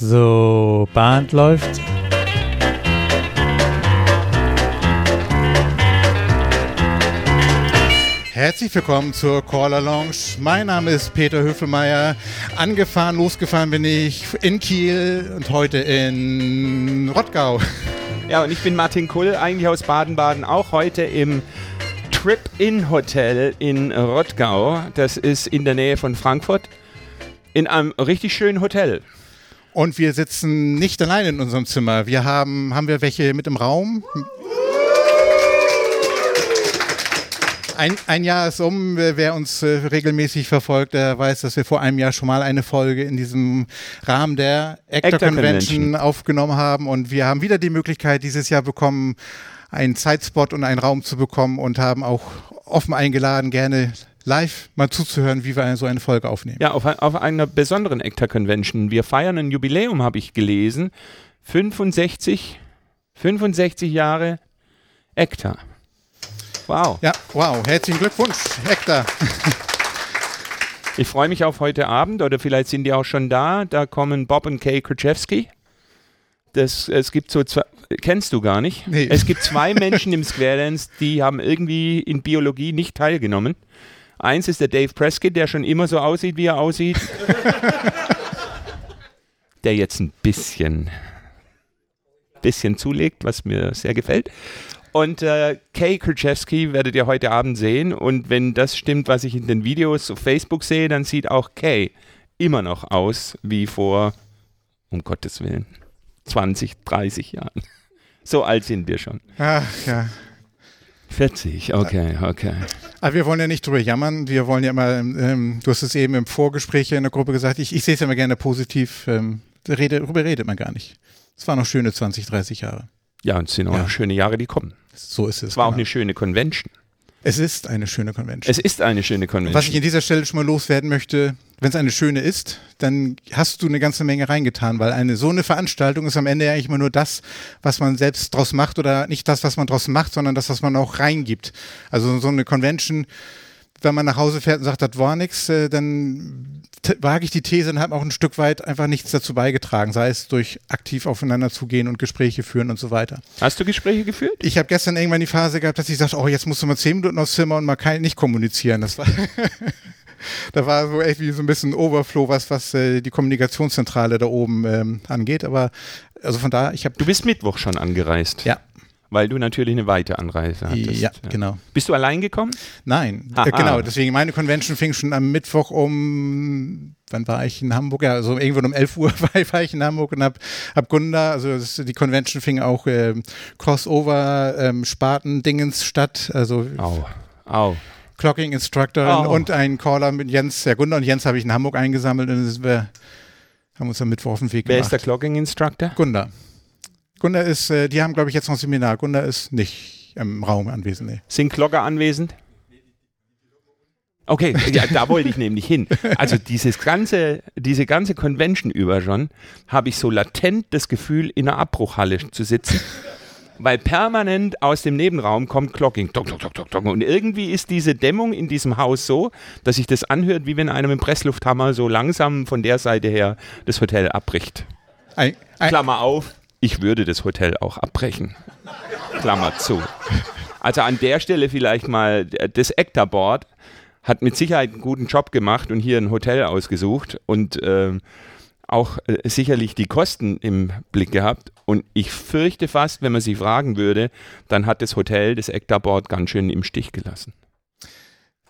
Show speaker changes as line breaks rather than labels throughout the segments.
So, Band läuft.
Herzlich willkommen zur Caller Lounge. Mein Name ist Peter Höfelmeier. Angefahren, losgefahren bin ich in Kiel und heute in Rottgau.
Ja, und ich bin Martin Kull, eigentlich aus Baden-Baden, auch heute im Trip-In-Hotel in Rottgau. Das ist in der Nähe von Frankfurt. In einem richtig schönen Hotel.
Und wir sitzen nicht allein in unserem Zimmer. Wir haben, haben wir welche mit im Raum? Ein, ein, Jahr ist um. Wer uns äh, regelmäßig verfolgt, der weiß, dass wir vor einem Jahr schon mal eine Folge in diesem Rahmen der Actor, Actor Convention, Convention aufgenommen haben. Und wir haben wieder die Möglichkeit dieses Jahr bekommen, einen Zeitspot und einen Raum zu bekommen und haben auch offen eingeladen, gerne live mal zuzuhören, wie wir so eine Folge aufnehmen.
Ja, auf, auf einer besonderen Actor Convention. Wir feiern ein Jubiläum, habe ich gelesen. 65, 65 Jahre Actor.
Wow. Ja, wow. Herzlichen Glückwunsch, Hector.
ich freue mich auf heute Abend oder vielleicht sind die auch schon da. Da kommen Bob und Kay Krzyzewski. Das, es gibt so zwei, kennst du gar nicht. Nee. Es gibt zwei Menschen im Square Dance, die haben irgendwie in Biologie nicht teilgenommen. Eins ist der Dave Prescott, der schon immer so aussieht, wie er aussieht. der jetzt ein bisschen, bisschen zulegt, was mir sehr gefällt. Und äh, Kay Krzyzewski werdet ihr heute Abend sehen. Und wenn das stimmt, was ich in den Videos auf Facebook sehe, dann sieht auch Kay immer noch aus wie vor, um Gottes Willen, 20, 30 Jahren. So alt sind wir schon.
Ach ja.
40, okay, okay.
Aber wir wollen ja nicht drüber jammern. Wir wollen ja immer, ähm, du hast es eben im Vorgespräch in der Gruppe gesagt, ich, ich sehe es ja immer gerne positiv. Ähm, rede, darüber redet man gar nicht. Es waren noch schöne 20, 30 Jahre.
Ja, und es sind auch ja. schöne Jahre, die kommen.
So ist es.
Es war genau. auch eine schöne Convention.
Es ist eine schöne Convention.
Es ist eine schöne Convention.
Was ich an dieser Stelle schon mal loswerden möchte, wenn es eine schöne ist, dann hast du eine ganze Menge reingetan, weil eine so eine Veranstaltung ist am Ende ja eigentlich immer nur das, was man selbst draus macht oder nicht das, was man draus macht, sondern das, was man auch reingibt. Also so eine Convention wenn man nach Hause fährt und sagt, das war nichts, äh, dann wage ich die These und habe auch ein Stück weit einfach nichts dazu beigetragen, sei es durch aktiv aufeinander zugehen und Gespräche führen und so weiter.
Hast du Gespräche geführt?
Ich habe gestern irgendwann die Phase gehabt, dass ich sagte, oh, jetzt musst du mal zehn Minuten aufs Zimmer und mal kein, nicht kommunizieren. Das war da war so echt wie so ein bisschen Overflow, was, was äh, die Kommunikationszentrale da oben ähm, angeht. Aber also von da, ich habe.
Du bist Mittwoch schon angereist.
Ja.
Weil du natürlich eine weite Anreise hattest.
Ja, ja. genau.
Bist du allein gekommen?
Nein, äh, genau. Deswegen, meine Convention fing schon am Mittwoch um, wann war ich in Hamburg? Ja, also irgendwann um 11 Uhr war ich in Hamburg und hab, hab Gunda, also das, die Convention fing auch äh, Crossover, ähm, Spaten-Dingens statt. Also,
au, au.
Clocking Instructor oh. und ein Caller mit Jens, der Gunda und Jens habe ich in Hamburg eingesammelt und wir haben uns am Mittwoch auf den Weg
Wer
gemacht.
Wer ist der Clocking Instructor?
Gunda. Gunda ist, äh, die haben, glaube ich, jetzt noch ein Seminar. Gunda ist nicht im Raum anwesend. Nee.
Sind Glogger anwesend? Okay, ja, da wollte ich nämlich hin. Also dieses ganze, diese ganze Convention über schon, habe ich so latent das Gefühl, in einer Abbruchhalle zu sitzen. Weil permanent aus dem Nebenraum kommt Clocking. Tok, tok, tok, tok, Und irgendwie ist diese Dämmung in diesem Haus so, dass sich das anhört, wie wenn einem im Presslufthammer so langsam von der Seite her das Hotel abbricht. Ein, ein, Klammer auf, ich würde das Hotel auch abbrechen. Klammer zu. Also an der Stelle vielleicht mal, das Actor hat mit Sicherheit einen guten Job gemacht und hier ein Hotel ausgesucht und äh, auch äh, sicherlich die Kosten im Blick gehabt. Und ich fürchte fast, wenn man sie fragen würde, dann hat das Hotel das Actor ganz schön im Stich gelassen.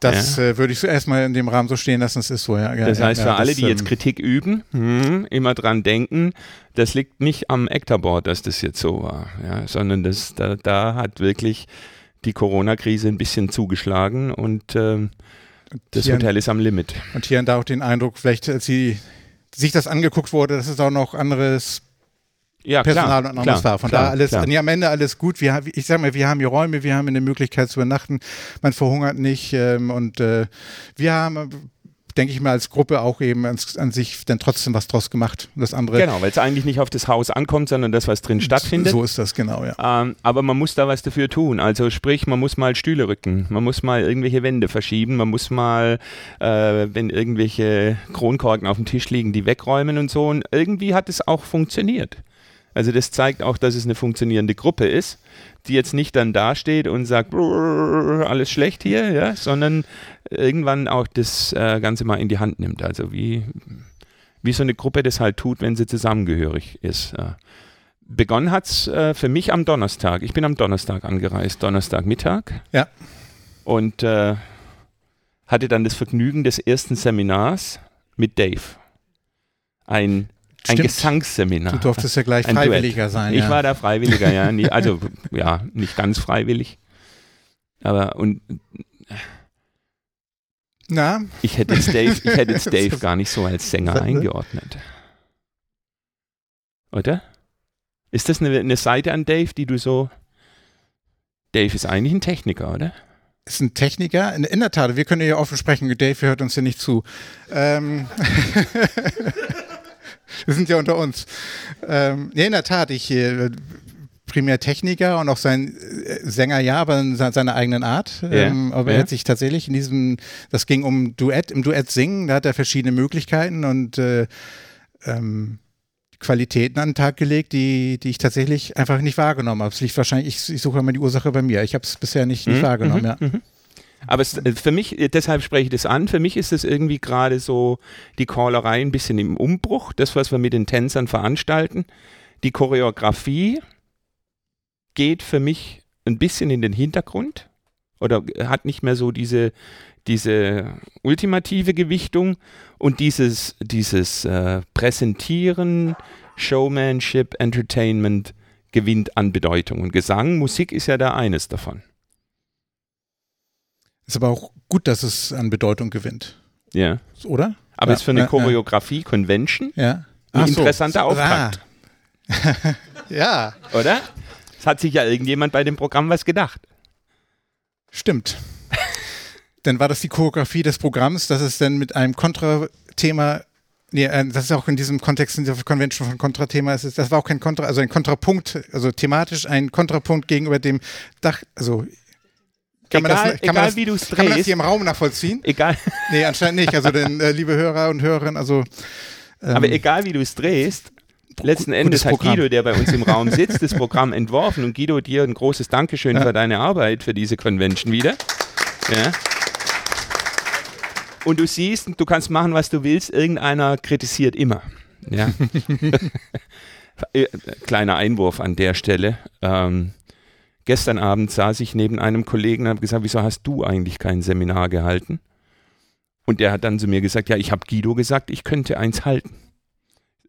Das ja. äh, würde ich erstmal in dem Rahmen so stehen lassen, es ist so, ja.
Das heißt, für alle, die jetzt ähm, Kritik üben, mh, immer dran denken, das liegt nicht am Actorboard, dass das jetzt so war, ja, sondern das, da, da hat wirklich die Corona-Krise ein bisschen zugeschlagen und äh, das Hotel ist am Limit.
Und hier und da auch den Eindruck, vielleicht als sie sich das angeguckt wurde, dass es auch noch anderes ja, Personal klar, und war. Von klar, da alles, nee, am Ende alles gut. Wir, ich sag mal, wir haben hier Räume, wir haben eine Möglichkeit zu übernachten, man verhungert nicht ähm, und äh, wir haben denke ich mal, als Gruppe auch eben an, an sich dann trotzdem was draus gemacht. Das andere.
Genau, weil es eigentlich nicht auf das Haus ankommt, sondern das, was drin stattfindet.
So ist das, genau, ja.
Ähm, aber man muss da was dafür tun. Also sprich, man muss mal Stühle rücken, man muss mal irgendwelche Wände verschieben, man muss mal, äh, wenn irgendwelche Kronkorken auf dem Tisch liegen, die wegräumen und so. Und irgendwie hat es auch funktioniert. Also das zeigt auch, dass es eine funktionierende Gruppe ist, die jetzt nicht dann dasteht und sagt, alles schlecht hier, ja, sondern irgendwann auch das äh, Ganze mal in die Hand nimmt. Also wie, wie so eine Gruppe das halt tut, wenn sie zusammengehörig ist. Äh. Begonnen hat es äh, für mich am Donnerstag. Ich bin am Donnerstag angereist, Donnerstagmittag.
Ja.
Und äh, hatte dann das Vergnügen des ersten Seminars mit Dave. Ein ein
Stimmt.
Gesangsseminar.
Du durftest ja gleich
Ein
Freiwilliger
Duett.
sein.
Ich
ja.
war da Freiwilliger, ja. Nie, also, ja, nicht ganz freiwillig. Aber, und
Na,
ich hätte jetzt Dave, ich hätte jetzt Dave gar nicht so als Sänger eingeordnet. Oder? Ist das eine, eine Seite an Dave, die du so. Dave ist eigentlich ein Techniker, oder?
ist ein Techniker. In, in der Tat, wir können ja offen sprechen. Dave hört uns ja nicht zu. Ähm wir sind ja unter uns. Ähm, nee, in der Tat, ich äh, primär Techniker und auch sein äh, Sänger, ja, aber in se- seiner eigenen Art. Ähm, aber
ja.
er hat sich tatsächlich in diesem, das ging um Duett, im Duett singen, da hat er verschiedene Möglichkeiten und äh, ähm, Qualitäten an den Tag gelegt, die, die ich tatsächlich einfach nicht wahrgenommen habe. Es liegt wahrscheinlich, ich, ich suche immer die Ursache bei mir. Ich habe es bisher nicht, nicht
Mhm,
wahrgenommen,
mhm,
ja.
mhm. Aber es, äh, für mich, äh, deshalb spreche ich das an, für mich ist es irgendwie gerade so die Callerei ein bisschen im Umbruch, das, was wir mit den Tänzern veranstalten. Die Choreografie geht für mich ein bisschen in den Hintergrund oder hat nicht mehr so diese, diese ultimative Gewichtung und dieses, dieses äh, Präsentieren, Showmanship, Entertainment gewinnt an Bedeutung. Und Gesang, Musik ist ja da eines davon.
Ist aber auch gut, dass es an Bedeutung gewinnt,
Ja.
oder?
Aber
Ja,
ist für eine
ja, ja.
Choreografie-Convention
Ja.
ein
Ach so.
interessanter Auftakt,
Ah. ja,
oder? Es hat sich ja irgendjemand bei dem Programm was gedacht.
stimmt. dann war das die Choreografie des Programms, dass es dann mit einem Kontrathema, nee, äh, das ist auch in diesem Kontext in dieser Convention von Kontrathema, ist das war auch kein Kontra, also ein Kontrapunkt, also thematisch ein Kontrapunkt gegenüber dem Dach, also kann man
egal
das, kann man
egal
das,
wie du es
kann man das
drehst,
hier im Raum nachvollziehen?
egal,
Nee, anscheinend nicht. Also denn, äh, liebe Hörer und Hörerinnen, also ähm,
aber egal wie du es drehst, letzten Endes hat
Programm.
Guido, der bei uns im Raum sitzt, das Programm entworfen und Guido, dir ein großes Dankeschön
Ja.
für deine Arbeit für diese Convention wieder. Ja. Und du siehst, du kannst machen, was du willst, irgendeiner kritisiert immer. Ja. Äh, Kleiner Einwurf an der Stelle. Ähm, gestern Abend saß ich neben einem Kollegen und habe gesagt, wieso hast du eigentlich kein Seminar gehalten? Und der hat dann zu mir gesagt, ja, ich habe Guido gesagt, ich könnte eins halten.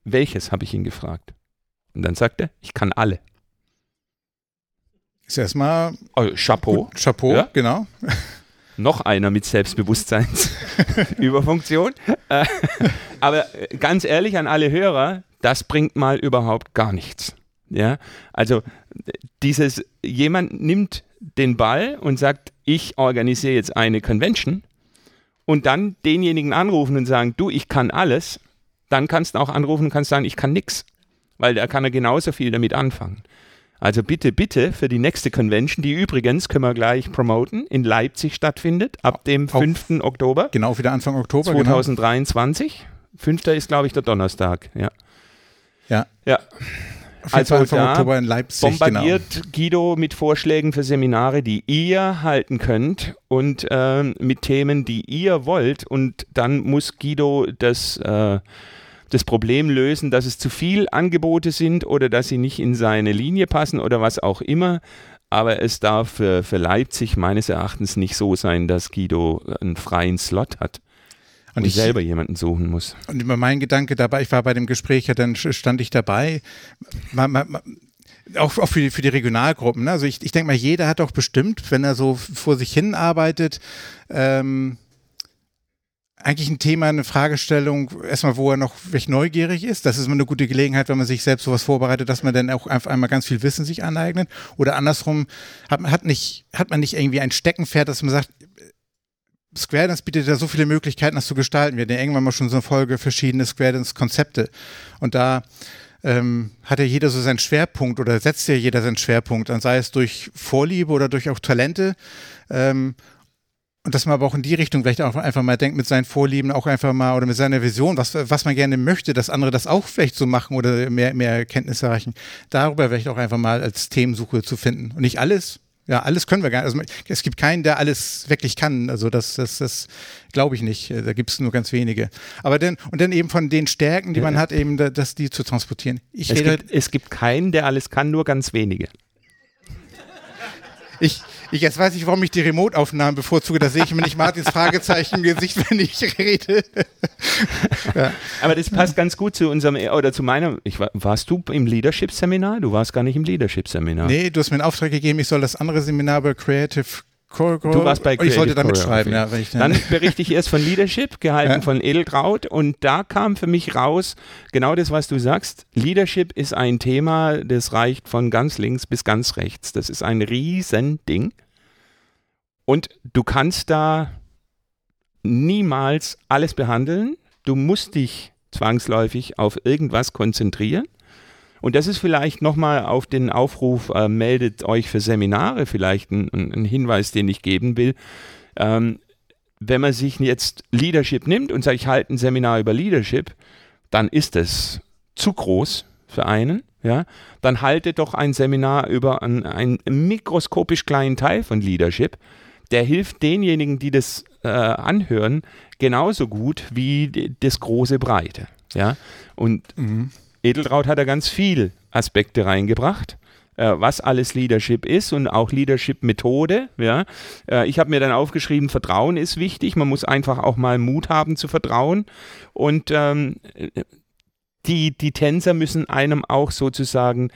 Welches, habe ich ihn gefragt. Und dann sagt er, ich kann alle.
ist erstmal
Oh, Chapeau.
gut, Chapeau,
Ja.
genau.
Noch einer mit Selbstbewusstseinsüberfunktion. Äh, aber ganz ehrlich an alle Hörer, das bringt mal überhaupt gar nichts. Ja, also dieses, jemand nimmt den Ball und sagt, ich organisiere jetzt eine Convention und dann denjenigen anrufen und sagen, du, ich kann alles, dann kannst du auch anrufen und kannst sagen, ich kann nix. Weil da kann er genauso viel damit anfangen. Also bitte, bitte für die nächste Convention, die übrigens, können wir gleich promoten, in Leipzig stattfindet, ab dem
Auch-
5. Oktober
Genau, wieder Anfang Oktober. Genau.
2023. 5. ist, glaube ich, der Donnerstag. Ja.
Ja.
Ja. Also da
Oktober in Leipzig. Genau.
Bombardiert Guido mit Vorschlägen für Seminare, die ihr halten könnt und ähm, mit Themen, die ihr wollt. Und dann muss Guido das, äh, das Problem lösen, dass es zu viel Angebote sind oder dass sie nicht in seine Linie passen oder was auch immer. Aber es darf für, für Leipzig meines Erachtens nicht so sein, dass Guido einen freien Slot hat und,
ich,
selber jemanden suchen muss.
und immer mein Gedanke dabei, ich war bei dem Gespräch, ja, dann stand ich dabei. Man, man, man, auch, auch für, die, für die Regionalgruppen. Ne? Also ich, ich denke mal, jeder hat doch bestimmt, wenn er so vor sich hin arbeitet, ähm, eigentlich ein Thema, eine Fragestellung, erstmal, wo er noch recht neugierig ist. Das ist immer eine gute Gelegenheit, wenn man sich selbst sowas vorbereitet, dass man dann auch einfach einmal ganz viel Wissen sich aneignet. Oder andersrum, hat, man- hat, nicht, hat man nicht irgendwie ein Steckenpferd, dass man sagt, Square Dance bietet ja so viele Möglichkeiten, das zu gestalten. Wir hatten ja irgendwann mal schon so eine Folge verschiedene Square Dance Konzepte. Und da ähm, hat ja jeder so seinen Schwerpunkt oder setzt ja jeder seinen Schwerpunkt, dann sei es durch Vorliebe oder durch auch Talente. Ähm, und dass man aber auch in die Richtung vielleicht auch einfach mal denkt, mit seinen Vorlieben auch einfach mal oder mit seiner Vision, was, was man gerne möchte, dass andere das auch vielleicht so machen oder mehr, mehr Kenntnisse erreichen. Darüber vielleicht auch einfach mal als Themensuche zu finden. Und nicht alles, ja, alles können wir gar nicht. Also es gibt keinen, der alles wirklich kann. Also das, das, das glaube ich nicht. Da gibt es nur ganz wenige. Aber dann, und dann eben von den Stärken, die man hat, eben, dass die zu transportieren.
Ich es, gibt, es gibt keinen, der alles kann, nur ganz wenige.
Ich, ich, jetzt weiß ich, warum ich die Remote-Aufnahmen bevorzuge. Da sehe ich mir nicht Martins Fragezeichen im Gesicht, wenn ich rede.
ja. Aber das passt ganz gut zu unserem, oder zu meinem, ich, warst du im Leadership-Seminar? Du warst gar nicht im Leadership-Seminar.
Nee, du hast mir einen Auftrag gegeben, ich soll das andere Seminar über Creative
Choreo. Du warst bei
Creative Ich sollte da mitschreiben, ja.
Ich, dann berichte ich erst von Leadership, gehalten ja. von Edeltraut. Und da kam für mich raus, genau das, was du sagst. Leadership ist ein Thema, das reicht von ganz links bis ganz rechts. Das ist ein Riesending. Und du kannst da niemals alles behandeln. Du musst dich zwangsläufig auf irgendwas konzentrieren. Und das ist vielleicht nochmal auf den Aufruf, äh, meldet euch für Seminare vielleicht ein, ein, Hinweis, den ich geben will. Ähm, wenn man sich jetzt Leadership nimmt und sagt, ich halte ein Seminar über Leadership, dann ist es zu groß für einen. Ja, dann haltet doch ein Seminar über einen, einen mikroskopisch kleinen Teil von Leadership. Der hilft denjenigen, die das äh, anhören, genauso gut wie das große Breite. Ja, und mhm. Edeltraut hat da ganz viel Aspekte reingebracht äh, was alles Leadership ist und auch Leadership-Methode. Ja. Äh, ich habe mir dann aufgeschrieben, Vertrauen ist wichtig. Man muss einfach auch mal Mut haben zu vertrauen. Und ähm, die, die Tänzer müssen einem auch sozusagen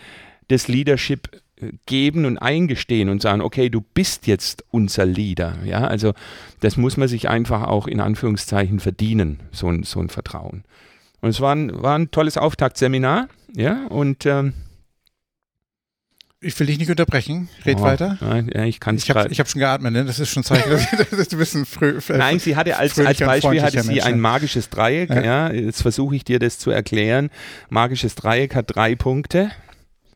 das Leadership äh, geben und eingestehen und sagen, okay, du bist jetzt unser Leader. Ja, also das muss man sich einfach auch in Anführungszeichen verdienen, so ein, so ein Vertrauen. Und es war ein, war ein tolles Auftaktseminar, ja, und ähm,
ich will dich nicht unterbrechen. Red oh, weiter.
Ja, ich kann
Ich habe hab schon geatmet, ne? Das ist schon Zeichen, dass du ein bisschen früh.
Äh, Nein, sie hatte als, als Beispiel hatte sie Mensch, ein magisches Dreieck. Ja. ja. Jetzt versuche ich dir das zu erklären. Magisches Dreieck hat drei Punkte.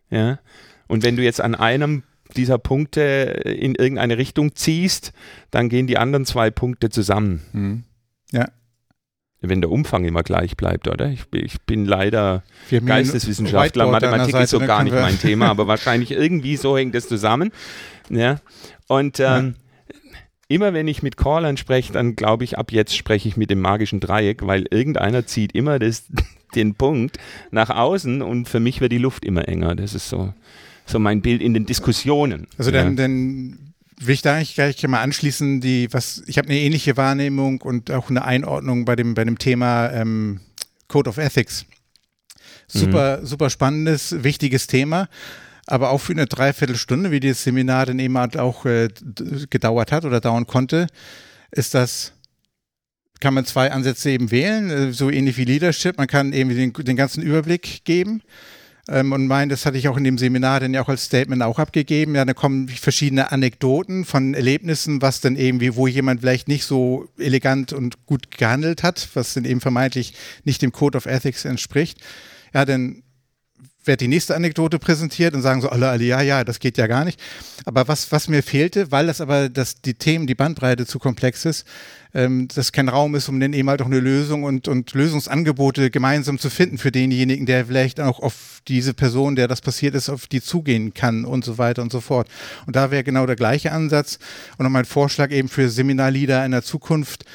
Ja. Und wenn du jetzt an einem dieser Punkte in irgendeine Richtung ziehst, dann gehen die anderen zwei Punkte zusammen.
Mhm. Ja
wenn der Umfang immer gleich bleibt, oder? Ich, ich bin leider Geisteswissenschaftler, Mathematik ist so gar nicht mein Thema, aber wahrscheinlich irgendwie so hängt das zusammen. Ja. Und ähm, ja. immer wenn ich mit Callern spreche, dann glaube ich, ab jetzt spreche ich mit dem magischen Dreieck, weil irgendeiner zieht immer das, den Punkt nach außen und für mich wird die Luft immer enger. Das ist so, so mein Bild in den Diskussionen.
Also ja. dann, dann will ich da eigentlich gleich mal anschließen, die, was, ich habe eine ähnliche Wahrnehmung und auch eine Einordnung bei dem, bei dem Thema ähm, Code of Ethics. Super, mhm. super spannendes, wichtiges Thema. Aber auch für eine Dreiviertelstunde, wie dieses Seminar dann eben halt auch äh, gedauert hat oder dauern konnte, ist das, kann man zwei Ansätze eben wählen, äh, so ähnlich wie Leadership. Man kann eben den, den ganzen Überblick geben ähm, und mein, das hatte ich auch in dem Seminar dann ja auch als Statement auch abgegeben. Ja, da kommen verschiedene Anekdoten von Erlebnissen, was dann irgendwie, wo jemand vielleicht nicht so elegant und gut gehandelt hat, was dann eben vermeintlich nicht dem Code of Ethics entspricht. Ja, dann wird die nächste Anekdote präsentiert und sagen so alle, alle, ja, ja, das geht ja gar nicht. Aber was, was mir fehlte, weil das aber das, die Themen, die Bandbreite zu komplex ist, ähm, dass kein Raum ist, um dann eben halt auch eine Lösung und, und Lösungsangebote gemeinsam zu finden für denjenigen, der vielleicht auch auf diese Person, der das passiert ist, auf die zugehen kann und so weiter und so fort. Und da wäre genau der gleiche Ansatz und noch mein Vorschlag eben für Seminarleader in der Zukunft,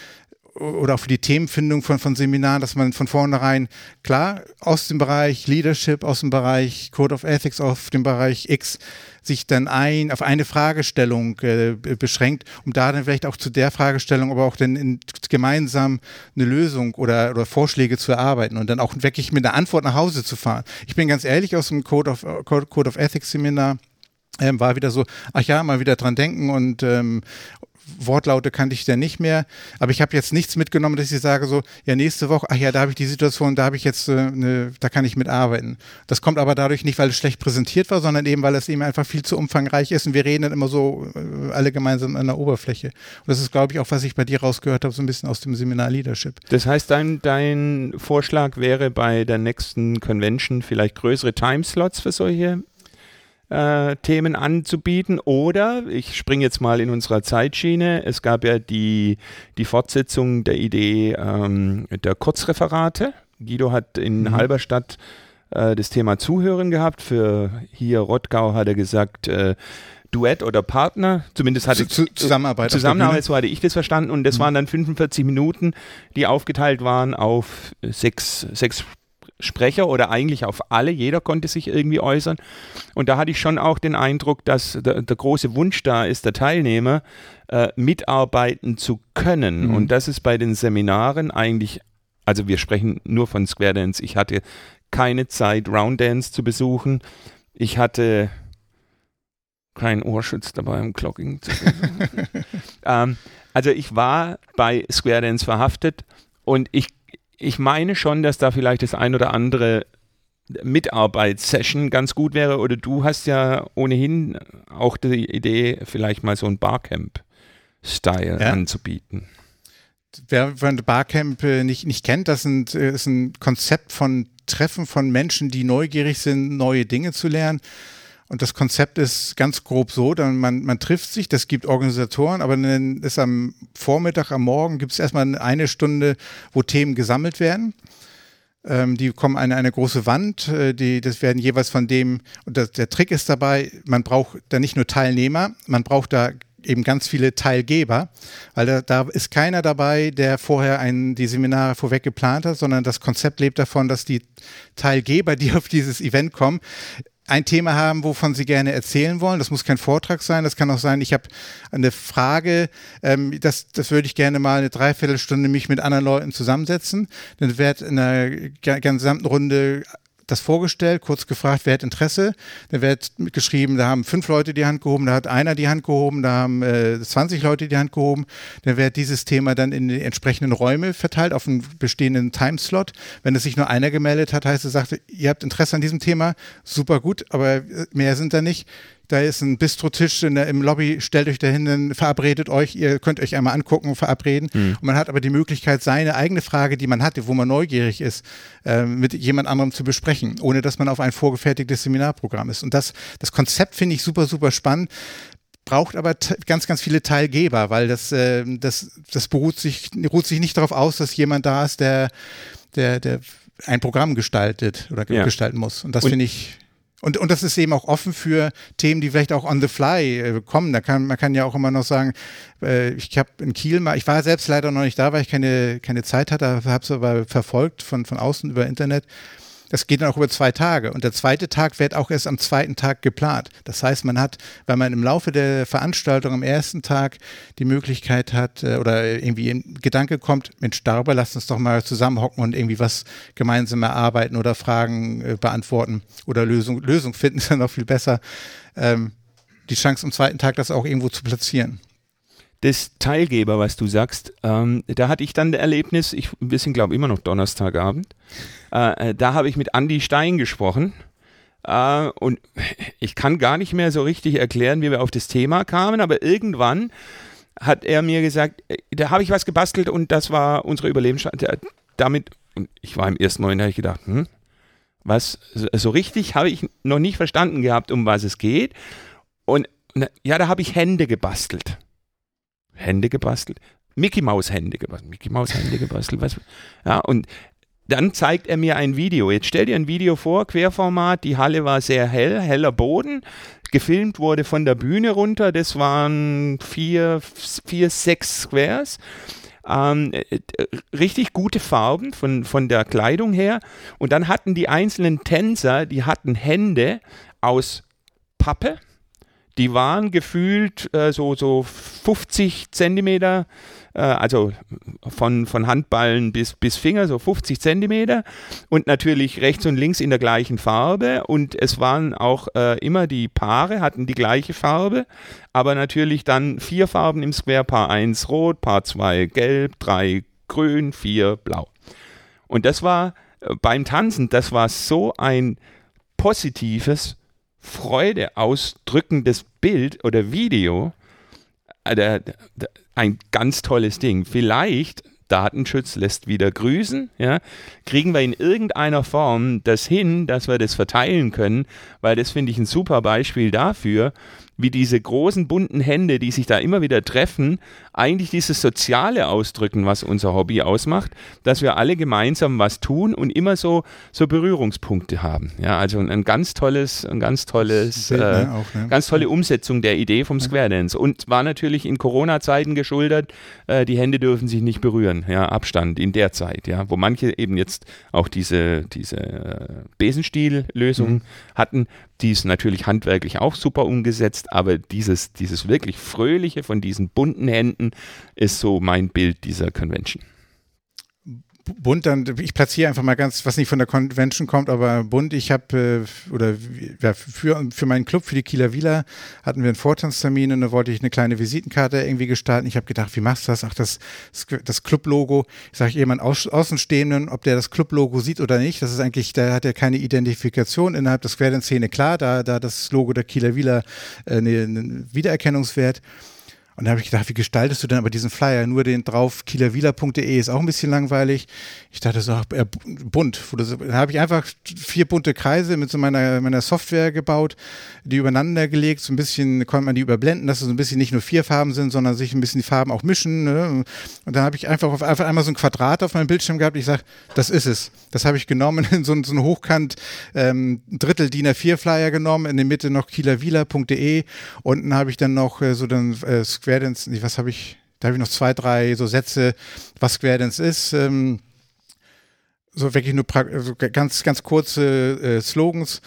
oder auch für die Themenfindung von, von Seminaren, dass man von vornherein klar aus dem Bereich Leadership, aus dem Bereich Code of Ethics, auf dem Bereich X sich dann ein, auf eine Fragestellung äh, beschränkt, um da dann vielleicht auch zu der Fragestellung, aber auch dann in, gemeinsam eine Lösung oder, oder Vorschläge zu erarbeiten und dann auch wirklich mit einer Antwort nach Hause zu fahren. Ich bin ganz ehrlich aus dem Code of, Code, of Ethics Seminar ähm, war wieder so, ach ja, mal wieder dran denken und ähm, Wortlaute kannte ich dann nicht mehr. Aber ich habe jetzt nichts mitgenommen, dass ich sage so, ja, nächste Woche, ach ja, da habe ich die Situation, da habe ich jetzt äh, eine, da kann ich mitarbeiten. Das kommt aber dadurch nicht, weil es schlecht präsentiert war, sondern eben, weil es eben einfach viel zu umfangreich ist und wir reden dann immer so äh, alle gemeinsam an der Oberfläche. Und das ist, glaube ich, auch, was ich bei dir rausgehört habe, so ein bisschen aus dem Seminar Leadership.
Das heißt, dein, dein Vorschlag wäre bei der nächsten Convention vielleicht größere Timeslots für solche äh, Themen anzubieten. Oder ich springe jetzt mal in unserer Zeitschiene. Es gab ja die, die Fortsetzung der Idee ähm, der Kurzreferate. Guido hat in mhm. Halberstadt äh, das Thema Zuhören gehabt. Für hier Rottgau hat er gesagt, äh, Duett oder Partner, zumindest hatte
Zu, Zusammenarbeit.
Zusammenarbeit, so hatte ich das verstanden. Und das mhm. waren dann 45 Minuten, die aufgeteilt waren auf sechs, sechs Sprecher oder eigentlich auf alle. Jeder konnte sich irgendwie äußern. Und da hatte ich schon auch den Eindruck, dass der, der große Wunsch da ist, der Teilnehmer äh, mitarbeiten zu können. Mhm. Und das ist bei den Seminaren eigentlich, also wir sprechen nur von Square Dance. Ich hatte keine Zeit, Round Dance zu besuchen. Ich hatte keinen Ohrschutz dabei, um Clocking zu ähm, Also ich war bei Square Dance verhaftet und ich ich meine schon, dass da vielleicht das ein oder andere Mitarbeitssession ganz gut wäre. Oder du hast ja ohnehin auch die Idee, vielleicht mal so ein Barcamp-Style ja. anzubieten.
Wer von Barcamp äh, nicht, nicht kennt, das sind, äh, ist ein Konzept von Treffen von Menschen, die neugierig sind, neue Dinge zu lernen. Und das Konzept ist ganz grob so, dann man, man trifft sich, das gibt Organisatoren, aber dann ist am Vormittag, am Morgen gibt es erstmal eine Stunde, wo Themen gesammelt werden. Ähm, die kommen an eine große Wand, äh, die, das werden jeweils von dem, und das, der Trick ist dabei, man braucht da nicht nur Teilnehmer, man braucht da eben ganz viele Teilgeber, weil da, da, ist keiner dabei, der vorher ein, die Seminare vorweg geplant hat, sondern das Konzept lebt davon, dass die Teilgeber, die auf dieses Event kommen, ein Thema haben, wovon Sie gerne erzählen wollen. Das muss kein Vortrag sein, das kann auch sein, ich habe eine Frage, ähm, das, das würde ich gerne mal eine Dreiviertelstunde mich mit anderen Leuten zusammensetzen. Dann wird in einer gesamten Runde das vorgestellt, kurz gefragt, wer hat Interesse. Da wird geschrieben, da haben fünf Leute die Hand gehoben, da hat einer die Hand gehoben, da haben äh, 20 Leute die Hand gehoben. Dann wird dieses Thema dann in die entsprechenden Räume verteilt auf einen bestehenden Timeslot. Wenn es sich nur einer gemeldet hat, heißt es, sagte, ihr habt Interesse an diesem Thema, super gut, aber mehr sind da nicht da ist ein Bistrotisch in der, im Lobby, stellt euch dahin, verabredet euch, ihr könnt euch einmal angucken, verabreden. Mhm. Und man hat aber die Möglichkeit, seine eigene Frage, die man hatte, wo man neugierig ist, äh, mit jemand anderem zu besprechen, ohne dass man auf ein vorgefertigtes Seminarprogramm ist. Und das, das Konzept finde ich super, super spannend braucht aber ganz, ganz viele Teilgeber, weil das, äh, das, das beruht sich, ruht sich nicht darauf aus, dass jemand da ist, der, der, der ein Programm gestaltet oder ja. gestalten muss. Und das finde ich und, und das ist eben auch offen für Themen, die vielleicht auch on the fly äh, kommen. Da kann, man kann ja auch immer noch sagen, äh, ich habe in Kiel mal, ich war selbst leider noch nicht da, weil ich keine, keine Zeit hatte, habe es aber verfolgt von, von außen über Internet. Das geht dann auch über zwei Tage. Und der zweite Tag wird auch erst am zweiten Tag geplant. Das heißt, man hat, weil man im Laufe der Veranstaltung am ersten Tag die Möglichkeit hat äh, oder irgendwie ein Gedanke kommt, Mensch, darüber lasst uns doch mal zusammenhocken und irgendwie was gemeinsam erarbeiten oder Fragen äh, beantworten oder Lösung, Lösung finden, ist dann noch viel besser. Ähm, die Chance am zweiten Tag, das auch irgendwo zu platzieren
des Teilgeber, was du sagst, ähm, da hatte ich dann ein Erlebnis, ich, wir sind glaube immer noch Donnerstagabend, äh, äh, da habe ich mit Andy Stein gesprochen äh, und ich kann gar nicht mehr so richtig erklären, wie wir auf das Thema kamen, aber irgendwann hat er mir gesagt, äh, da habe ich was gebastelt und das war unsere Überlebenschance. Damit, und ich war im ersten Moment, habe ich gedacht, hm, was, so richtig habe ich noch nicht verstanden gehabt, um was es geht. Und ja, da habe ich Hände gebastelt. Hände gebastelt. Mickey Maus Hände gebastelt. Mickey Maus Hände gebastelt. Was? Ja, und dann zeigt er mir ein Video. Jetzt stell dir ein Video vor, Querformat, die Halle war sehr hell, heller Boden. Gefilmt wurde von der Bühne runter, das waren vier, vier sechs Squares. Ähm, äh, richtig gute Farben von, von der Kleidung her. Und dann hatten die einzelnen Tänzer, die hatten Hände aus Pappe, Die waren gefühlt äh, so, so 50 Zentimeter, äh, also von, von Handballen bis, bis Finger, so 50 Zentimeter. Und natürlich rechts und links in der gleichen Farbe. Und es waren auch äh, immer die Paare, hatten die gleiche Farbe, aber natürlich dann vier Farben im Square, Paar 1 rot, Paar 2 gelb, 3 grün, 4 blau. Und das war äh, beim Tanzen, das war so ein positives, Freude ausdrückendes Bild oder Video, äh, ein ganz tolles Ding. Vielleicht, Datenschutz lässt wieder grüßen, ja, kriegen wir in irgendeiner Form das hin, dass wir das verteilen können, weil das finde ich ein super Beispiel dafür, wie diese großen bunten Hände, die sich da immer wieder treffen, eigentlich dieses Soziale ausdrücken, was unser Hobby ausmacht, dass wir alle gemeinsam was tun und immer so, so Berührungspunkte haben. Ja, also ein ganz tolles, ein ganz tolles, äh, auch, ne? ganz tolle Umsetzung der Idee vom Square Dance und war natürlich in Corona-Zeiten geschuldet. Äh, die Hände dürfen sich nicht berühren, ja, Abstand in der Zeit, ja, wo manche eben jetzt auch diese, diese äh, Besenstiel-Lösung mhm. hatten, die ist natürlich handwerklich auch super umgesetzt, aber dieses, dieses wirklich Fröhliche von diesen bunten Händen ist so mein Bild dieser Convention
bunt dann, ich platziere einfach mal ganz, was nicht von der Convention kommt, aber bunt, ich habe, äh, oder ja, für, für meinen Club, für die Kieler Wieler, hatten wir einen Vortanztermin und da wollte ich eine kleine Visitenkarte irgendwie gestalten. Ich habe gedacht, wie machst du das? Ach, das, das Club-Logo. Ich sage jemand Aus, Außenstehenden, ob der das Club-Logo sieht oder nicht. Das ist eigentlich, da hat er keine Identifikation innerhalb der Square-Szene. Klar, da, da das Logo der Kieler Wieler äh, einen Wiedererkennungswert. Und da habe ich gedacht, wie gestaltest du denn aber diesen Flyer? Nur den drauf, kielerwieler.de ist auch ein bisschen langweilig. Ich dachte so, äh, bunt. Da habe ich einfach vier bunte Kreise mit so meiner, meiner Software gebaut, die übereinander gelegt. So ein bisschen konnte man die überblenden, dass es so ein bisschen nicht nur vier Farben sind, sondern sich ein bisschen die Farben auch mischen. Ne? Und dann habe ich einfach auf einfach einmal so ein Quadrat auf meinem Bildschirm gehabt. Ich sage, das ist es. Das habe ich genommen, in so, so einen Hochkant ähm, Drittel DIN A4 Flyer genommen, in der Mitte noch kielerwieler.de. Unten habe ich dann noch äh, so dann äh, Square Dance, was habe ich, da habe ich noch zwei, drei so Sätze, was Square Dance ist. Ähm, so wirklich nur also ganz, ganz kurze äh, Slogans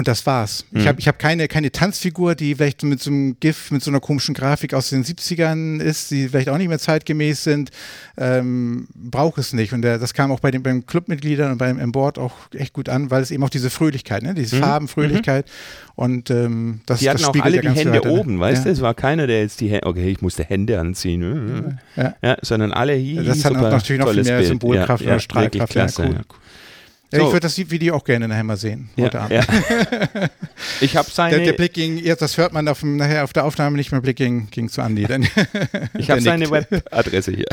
und das war's. Mhm. Ich habe ich hab keine, keine Tanzfigur, die vielleicht mit so einem GIF, mit so einer komischen Grafik aus den 70ern ist, die vielleicht auch nicht mehr zeitgemäß sind. Ähm, Brauche es nicht. Und der, das kam auch bei den beim Clubmitgliedern und beim im Board auch echt gut an, weil es eben auch diese Fröhlichkeit, ne? diese mhm. Farbenfröhlichkeit. Mhm. Und ähm, das
Die hatten
das
auch alle die Hände weiter, ne? oben, weißt ja. du? Es war keiner, der jetzt die Hände, okay, ich musste Hände anziehen, ja. ja. sondern alle hier.
Das hat natürlich noch viel mehr Bild. Symbolkraft oder Strahlkraft. Klasse, cool. Ja, so. Ich würde das Video auch gerne nachher mal sehen. Heute ja, Abend. Ja.
ich habe seine.
Der, der, Blick ging, jetzt das hört man auf nachher auf der Aufnahme nicht mehr. Blick ging, ging zu Andi. Dann,
ich habe seine Webadresse hier.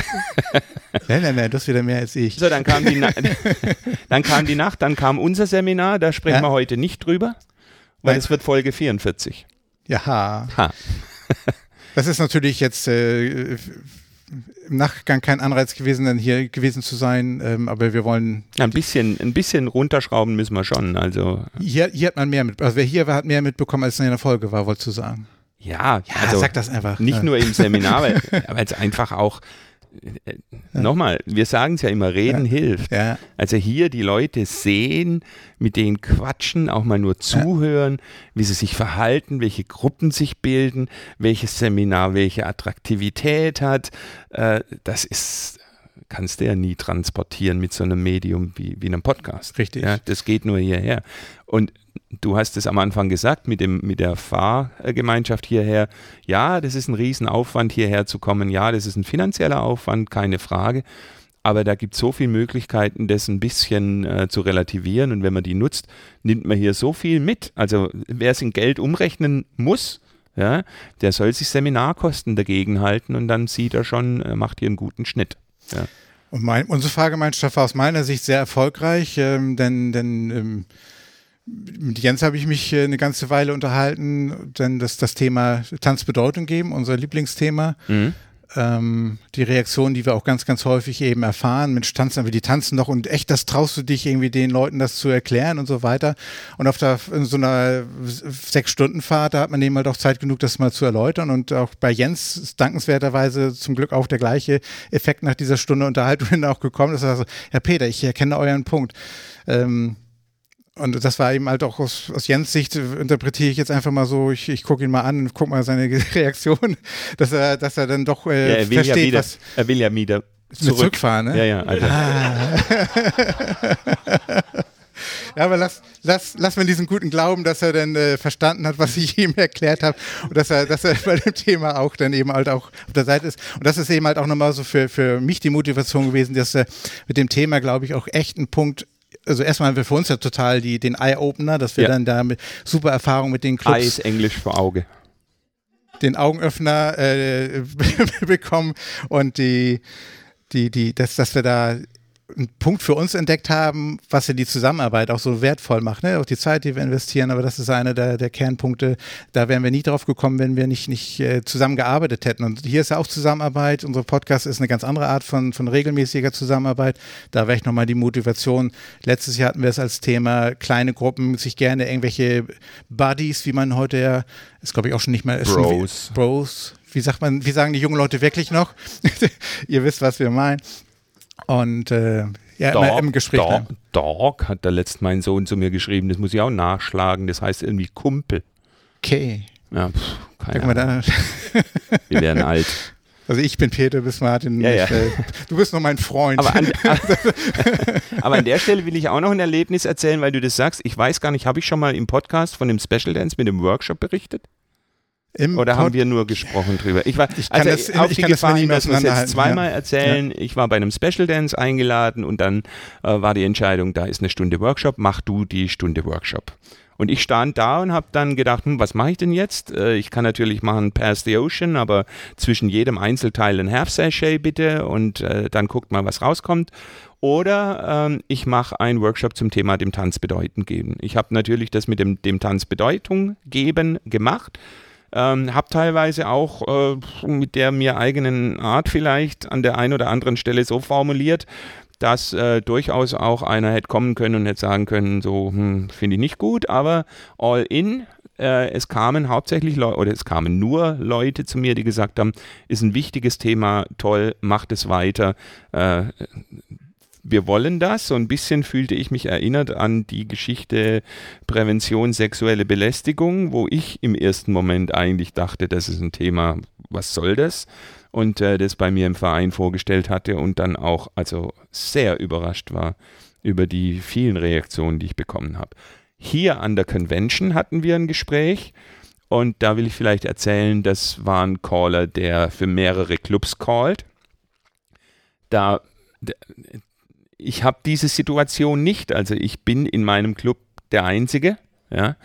nein, nein, nein, das wieder mehr als ich.
So, dann kam die, Na dann kam die Nacht, dann kam unser Seminar. Da sprechen wir heute nicht drüber, weil es wird Folge 44.
Ja. Ha. das ist natürlich jetzt äh, im Nachgang kein Anreiz gewesen, dann hier gewesen zu sein, ähm, aber wir wollen.
Ein bisschen, ein bisschen runterschrauben müssen wir schon. Also.
Hier, hier hat man mehr mit, also wer hier war, hat mehr mitbekommen, als in der Folge war, wolltest du sagen.
Ja,
ja also sag das einfach.
Nicht ja. nur im Seminar, weil es einfach auch. Nochmal, wir sagen es ja immer, reden ja. hilft. Ja. Also hier die Leute sehen, mit denen quatschen, auch mal nur zuhören, wie sie sich verhalten, welche Gruppen sich bilden, welches Seminar welche Attraktivität hat. Äh, das ist kannst du ja nie transportieren mit so einem Medium wie, wie einem Podcast.
Richtig.
Ja, das geht nur hierher. Und du hast es am Anfang gesagt, mit, dem, mit der Fahrgemeinschaft hierher. Ja, das ist ein Riesenaufwand, hierher zu kommen. Ja, das ist ein finanzieller Aufwand, keine Frage. Aber da gibt es so viele Möglichkeiten, das ein bisschen äh, zu relativieren. Und wenn man die nutzt, nimmt man hier so viel mit. Also wer es in Geld umrechnen muss, ja, der soll sich Seminarkosten dagegen halten und dann sieht er schon, äh, macht hier einen guten Schnitt. Ja.
Und mein, unsere Fahrgemeinschaft war aus meiner Sicht sehr erfolgreich, ähm, denn, denn ähm, mit Jens habe ich mich äh, eine ganze Weile unterhalten, denn das, das Thema Tanzbedeutung geben, unser Lieblingsthema. Mhm. Ähm, die Reaktion, die wir auch ganz, ganz häufig eben erfahren, Mensch, tanzen wir, die tanzen noch und echt, das traust du dich irgendwie den Leuten das zu erklären und so weiter. Und auf der, in so einer Sechs-Stunden-Fahrt, da hat man eben halt auch Zeit genug, das mal zu erläutern. Und auch bei Jens ist dankenswerterweise zum Glück auch der gleiche Effekt nach dieser Stunde Unterhaltung auch gekommen. Das also, Herr Peter, ich erkenne euren Punkt. Ähm, und das war eben halt auch aus, aus Jens Sicht, äh, interpretiere ich jetzt einfach mal so, ich, ich gucke ihn mal an, gucke mal seine Reaktion, dass er, dass er dann doch äh,
ja, er will
versteht,
ja wieder,
was
er will ja wieder zurück.
zurückfahren. Ne?
Ja, ja, also.
Ja, aber lass, lass, lass mir diesen guten Glauben, dass er dann äh, verstanden hat, was ich ihm erklärt habe und dass er, dass er bei dem Thema auch dann eben halt auch auf der Seite ist. Und das ist eben halt auch nochmal so für, für mich die Motivation gewesen, dass er mit dem Thema, glaube ich, auch echt ein Punkt also erstmal haben wir für uns ja total die, den Eye-Opener, dass wir
Ja.
dann da mit super Erfahrung mit den Clubs
Eis Englisch vor Auge.
den Augenöffner äh, bekommen und die, die, die, dass, dass wir da einen Punkt für uns entdeckt haben, was ja die Zusammenarbeit auch so wertvoll macht, ne? auch die Zeit, die wir investieren, aber das ist einer der, der Kernpunkte, da wären wir nie drauf gekommen, wenn wir nicht, nicht äh, zusammengearbeitet hätten. Und hier ist ja auch Zusammenarbeit, unser Podcast ist eine ganz andere Art von, von regelmäßiger Zusammenarbeit. Da wäre ich nochmal die Motivation. Letztes Jahr hatten wir es als Thema, kleine Gruppen, sich gerne irgendwelche Buddies, wie man heute ja, ist glaube ich auch schon nicht mehr,
Bros.
Bros. Wie sagt man, wie sagen die jungen Leute wirklich noch? Ihr wisst, was wir meinen. Und äh, ja, immer im Gespräch.
Dog,
bleiben.
Dog hat da letzt mein Sohn zu mir geschrieben, das muss ich auch nachschlagen, das heißt irgendwie Kumpel.
Okay.
Ja, pff, keine Ahnung.
da.
Wir werden alt.
Also ich bin Peter, du bist Martin.
Ja, ja.
Ich, äh, du bist noch mein Freund.
Aber an, aber an der Stelle will ich auch noch ein Erlebnis erzählen, weil du das sagst. Ich weiß gar nicht, habe ich schon mal im Podcast von dem Special Dance mit dem Workshop berichtet?
Im
Oder haben
Pod-
wir nur gesprochen drüber? Ich war,
Ich kann
also
das-
auf
ich
die
kann
Gefahr hin, dass wir es jetzt zweimal
ja.
erzählen. Ich war bei einem Special Dance eingeladen und dann äh, war die Entscheidung, da ist eine Stunde Workshop, mach du die Stunde Workshop. Und ich stand da und habe dann gedacht, hm, was mache ich denn jetzt? Äh, ich kann natürlich machen Pass the Ocean, aber zwischen jedem Einzelteil ein Half Sachet bitte und äh, dann guckt mal, was rauskommt. Oder ähm, ich mache einen Workshop zum Thema dem Tanz bedeuten geben. Ich habe natürlich das mit dem, dem Tanz Bedeutung geben gemacht. Ähm, habe teilweise auch äh, mit der mir eigenen Art vielleicht an der einen oder anderen Stelle so formuliert, dass äh, durchaus auch einer hätte kommen können und hätte sagen können, so hm, finde ich nicht gut, aber all in. Äh, es kamen hauptsächlich Leute oder es kamen nur Leute zu mir, die gesagt haben, ist ein wichtiges Thema, toll, macht es weiter. Äh, wir wollen das. So ein bisschen fühlte ich mich erinnert an die Geschichte Prävention sexuelle Belästigung, wo ich im ersten Moment eigentlich dachte, das ist ein Thema, was soll das? Und äh, das bei mir im Verein vorgestellt hatte und dann auch also sehr überrascht war über die vielen Reaktionen, die ich bekommen habe. Hier an der Convention hatten wir ein Gespräch und da will ich vielleicht erzählen, das war ein Caller, der für mehrere Clubs callt. Da ich habe diese Situation nicht. Also ich bin in meinem Club der Einzige, ja,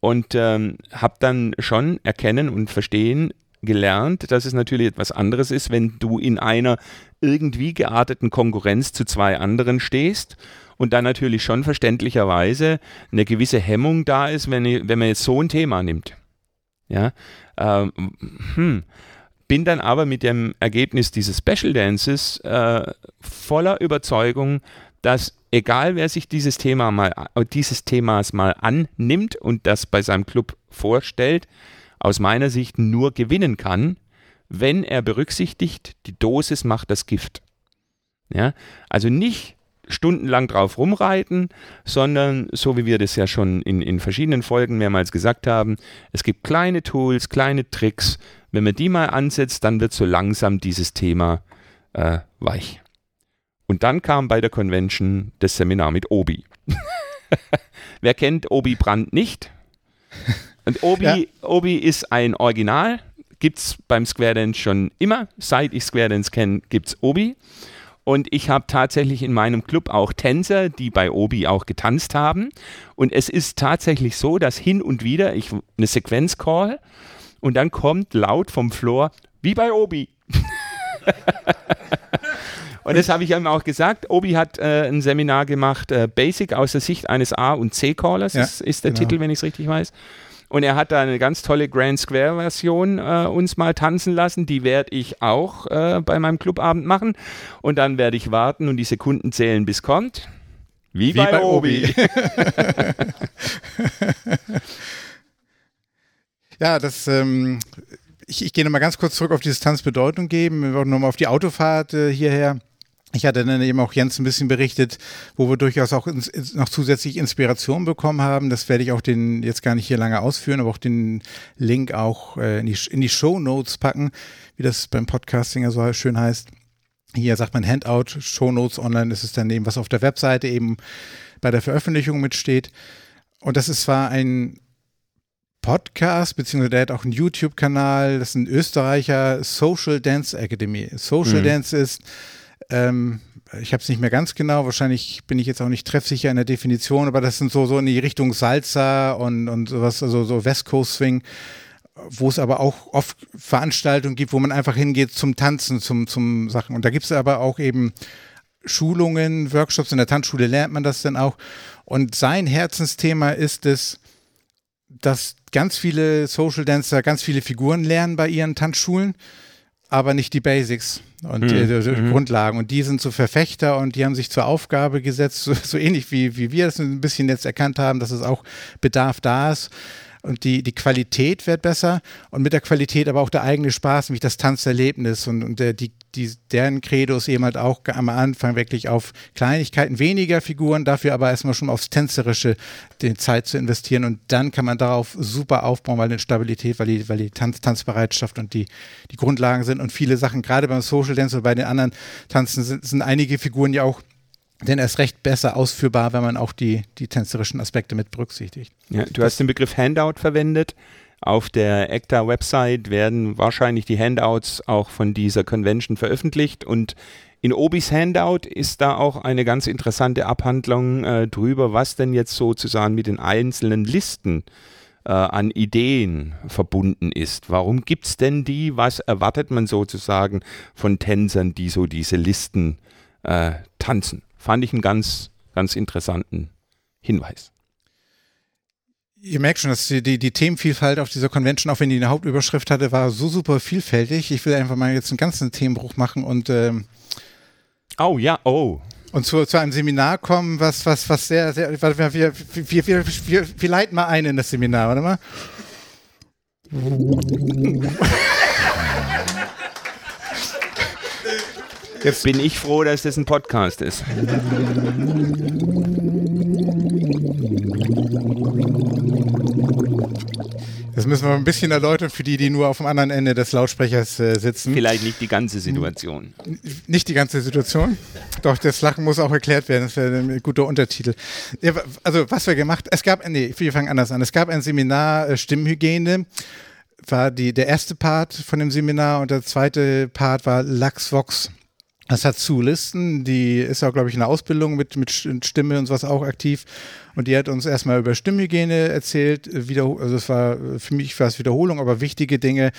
und ähm, habe dann schon erkennen und verstehen gelernt, dass es natürlich etwas anderes ist, wenn du in einer irgendwie gearteten Konkurrenz zu zwei anderen stehst und dann natürlich schon verständlicherweise eine gewisse Hemmung da ist, wenn, wenn man jetzt so ein Thema nimmt. Ja, ähm, hm. Bin dann aber mit dem Ergebnis dieses Special Dances äh, voller Überzeugung, dass egal wer sich dieses Thema mal äh, dieses Themas mal annimmt und das bei seinem Club vorstellt, aus meiner Sicht nur gewinnen kann, wenn er berücksichtigt, die Dosis macht das Gift. Ja, also nicht stundenlang drauf rumreiten, sondern so wie wir das ja schon in, in verschiedenen Folgen mehrmals gesagt haben, es gibt kleine Tools, kleine Tricks. Wenn man die mal ansetzt, dann wird so langsam dieses Thema äh, weich. Und dann kam bei der Convention das Seminar mit Obi. Wer kennt Obi Brandt nicht? Und Obi,
Ja.
Obi ist ein Original, gibt es beim Square Dance schon immer. Seit ich Square Dance kenne, gibt es Obi. Und ich habe tatsächlich in meinem Club auch Tänzer, die bei Obi auch getanzt haben. Und es ist tatsächlich so, dass hin und wieder ich eine Sequenz call und dann kommt laut vom Floor, wie bei Obi. und das habe ich ihm auch gesagt. Obi hat äh, ein Seminar gemacht, äh, Basic aus der Sicht eines A- und C-Callers,
Ja,
ist, ist der
genau.
Titel, wenn ich es richtig weiß. Und er hat da eine ganz tolle Grand Square-Version äh, uns mal tanzen lassen. Die werde ich auch äh, bei meinem Clubabend machen. Und dann werde ich warten und die Sekunden zählen, bis kommt. Wie,
Wie bei Obi. Ja, das, ähm, ich, ich gehe nochmal ganz kurz zurück auf dieses Tanzbedeutung geben. Nochmal auf die Autofahrt äh, hierher. Ich hatte dann eben auch Jens ein bisschen berichtet, wo wir durchaus auch ins, noch zusätzlich Inspiration bekommen haben. Das werde ich auch den jetzt gar nicht hier lange ausführen, aber auch den Link auch äh, in, die, in die Show Notes packen, wie das beim Podcasting ja so schön heißt. Hier sagt man Handout, Show Notes online, ist dann eben, was auf der Webseite eben bei der Veröffentlichung mitsteht. Und das ist zwar ein Podcast, beziehungsweise der hat auch einen YouTube-Kanal, das ist ein Österreicher Social Dance Academy. Social mhm. Dance ist ähm, ich habe es nicht mehr ganz genau, wahrscheinlich bin ich jetzt auch nicht treffsicher in der Definition, aber das sind so, so in die Richtung Salsa und, und sowas, also so West Coast Swing, wo es aber auch oft Veranstaltungen gibt, wo man einfach hingeht zum Tanzen, zum, zum Sachen. Und da gibt es aber auch eben Schulungen, Workshops in der Tanzschule lernt man das dann auch. Und sein Herzensthema ist es, dass ganz viele Social Dancer ganz viele Figuren lernen bei ihren Tanzschulen aber nicht die Basics und mhm. die, die mhm. Grundlagen. Und die sind so Verfechter und die haben sich zur Aufgabe gesetzt, so, so ähnlich wie, wie wir das ein bisschen jetzt erkannt haben, dass es auch Bedarf da ist und die, die Qualität wird besser und mit der Qualität aber auch der eigene Spaß, nämlich das Tanzerlebnis und, und der, die, die, deren Credo ist eben halt auch am Anfang wirklich auf Kleinigkeiten, weniger Figuren, dafür aber erstmal schon aufs Tänzerische die Zeit zu investieren und dann kann man darauf super aufbauen, weil die Stabilität, weil die, weil die Tanz, Tanzbereitschaft und die, die Grundlagen sind und viele Sachen, gerade beim Social Dance oder bei den anderen Tanzen sind, sind einige Figuren ja auch denn er ist recht besser ausführbar, wenn man auch die, die tänzerischen Aspekte mit berücksichtigt.
Ja, du hast den Begriff Handout verwendet. Auf der ECTA-Website werden wahrscheinlich die Handouts auch von dieser Convention veröffentlicht und in Obis Handout ist da auch eine ganz interessante Abhandlung äh, drüber, was denn jetzt sozusagen mit den einzelnen Listen äh, an Ideen verbunden ist. Warum gibt es denn die? Was erwartet man sozusagen von Tänzern, die so diese Listen äh, tanzen? Fand ich einen ganz, ganz interessanten Hinweis.
Ihr merkt schon, dass die, die, Themenvielfalt auf dieser Convention, auch wenn die eine Hauptüberschrift hatte, war so super vielfältig. Ich will einfach mal jetzt einen ganzen Themenbruch machen und ähm,
Oh ja, oh.
Und zu, zu einem Seminar kommen, was, was, was sehr, sehr. Warte, wir, wir, wir, wir, wir, wir leiten mal ein in das Seminar, warte mal.
Jetzt bin ich froh, dass das ein Podcast ist.
Das müssen wir ein bisschen erläutern für die, die nur auf dem anderen Ende des Lautsprechers äh, sitzen.
Vielleicht nicht die ganze Situation.
Nicht die ganze Situation. Doch, das Lachen muss auch erklärt werden. Das wäre ein guter Untertitel. Ja, also, was wir gemacht es gab, nee, wir fangen anders an. Es gab ein Seminar äh, Stimmhygiene war die, der erste Part von dem Seminar und der zweite Part war Lachsvox. Das hat Sue Listen, die ist auch, glaube ich, in der Ausbildung mit, mit Stimme und sowas auch aktiv. Und die hat uns erstmal über Stimmhygiene erzählt. Wieder, also es war für mich war es Wiederholung, aber wichtige Dinge,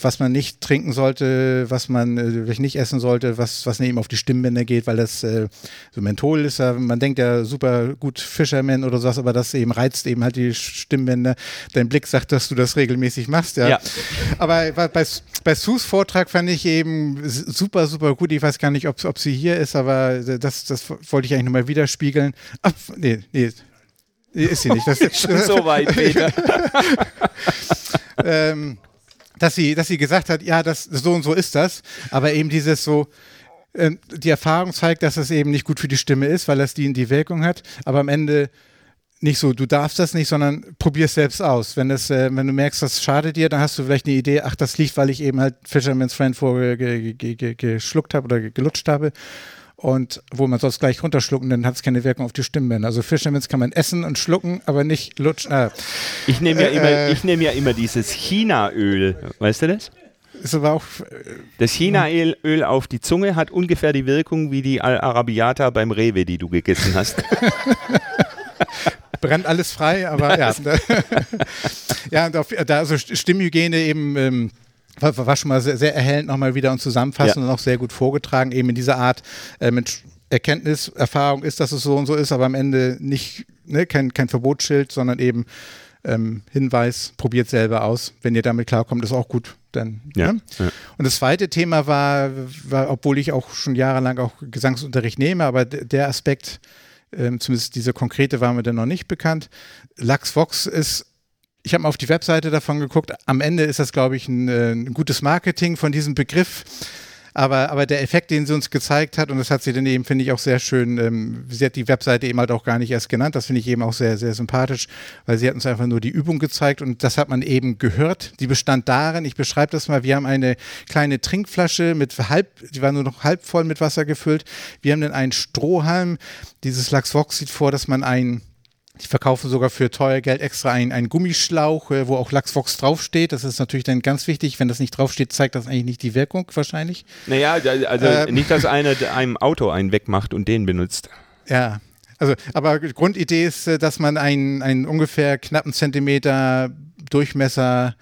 was man nicht trinken sollte, was man äh, nicht essen sollte, was, was eben auf die Stimmbänder geht, weil das äh, so Menthol ist ja, man denkt ja super gut Fisherman oder sowas, aber das eben reizt eben halt die Stimmbänder. Dein Blick sagt, dass du das regelmäßig machst, ja. ja. Aber bei, bei Sus Vortrag fand ich eben super, super gut. Ich weiß gar nicht, ob, ob sie hier ist, aber das, das wollte ich eigentlich nochmal widerspiegeln. Ach, nee, nee, ist sie nicht. Das ist
schon so weit, Peter.
ähm, dass sie, dass sie gesagt hat, ja, das so und so ist das, aber eben dieses so, äh, die Erfahrung zeigt, dass es eben nicht gut für die Stimme ist, weil das die die Wirkung hat, aber am Ende nicht so, du darfst das nicht, sondern probier es selbst aus. Wenn, das, äh, wenn du merkst, das schadet dir, dann hast du vielleicht eine Idee, ach, das liegt, weil ich eben halt Fisherman's Friend vorgeschluckt habe oder gelutscht habe und wo man sonst gleich runterschlucken, dann hat es keine Wirkung auf die Stimmbänder. Also Fischermins kann man essen und schlucken, aber nicht lutschen. Äh,
ich nehme ja, äh, immer, ich nehm ja immer dieses China-Öl. Weißt du das?
Ist aber auch,
äh, das China-Öl auf die Zunge hat ungefähr die Wirkung wie die Al-Arabiata beim Rewe, die du gegessen hast.
Brennt alles frei, aber ja. ja, und auf, da also Stimmhygiene eben. Ähm, war, war schon mal sehr, sehr erhellend nochmal wieder und zusammenfassend ja. und auch sehr gut vorgetragen, eben in dieser Art äh, mit Erkenntnis, Erfahrung ist, dass es so und so ist, aber am Ende nicht, ne, kein, kein Verbotsschild, sondern eben ähm, Hinweis, probiert selber aus. Wenn ihr damit klarkommt, ist auch gut. Dann, ja, ne? ja. Und das zweite Thema war, war, obwohl ich auch schon jahrelang auch Gesangsunterricht nehme, aber der Aspekt, ähm, zumindest dieser konkrete war mir dann noch nicht bekannt. Lachs Vox ist ich habe mal auf die Webseite davon geguckt. Am Ende ist das, glaube ich, ein, äh, ein, gutes Marketing von diesem Begriff. Aber, aber der Effekt, den sie uns gezeigt hat, und das hat sie dann eben, finde ich, auch sehr schön, ähm, sie hat die Webseite eben halt auch gar nicht erst genannt, das finde ich eben auch sehr, sehr sympathisch, weil sie hat uns einfach nur die Übung gezeigt und das hat man eben gehört. Die bestand darin, ich beschreibe das mal, wir haben eine kleine Trinkflasche mit halb, die war nur noch halb voll mit Wasser gefüllt. Wir haben dann einen Strohhalm. Dieses Lachsvox sieht vor, dass man ein die verkaufen sogar für teuer Geld extra einen, einen Gummischlauch, äh, wo auch Lachsvox draufsteht. Das ist natürlich dann ganz wichtig. Wenn das nicht draufsteht, zeigt das eigentlich nicht die Wirkung wahrscheinlich.
Naja, also äh, nicht, dass einer einem Auto einen wegmacht und den benutzt.
Ja, also, aber Grundidee ist, äh, dass man einen, einen ungefähr knappen Zentimeter Durchmesser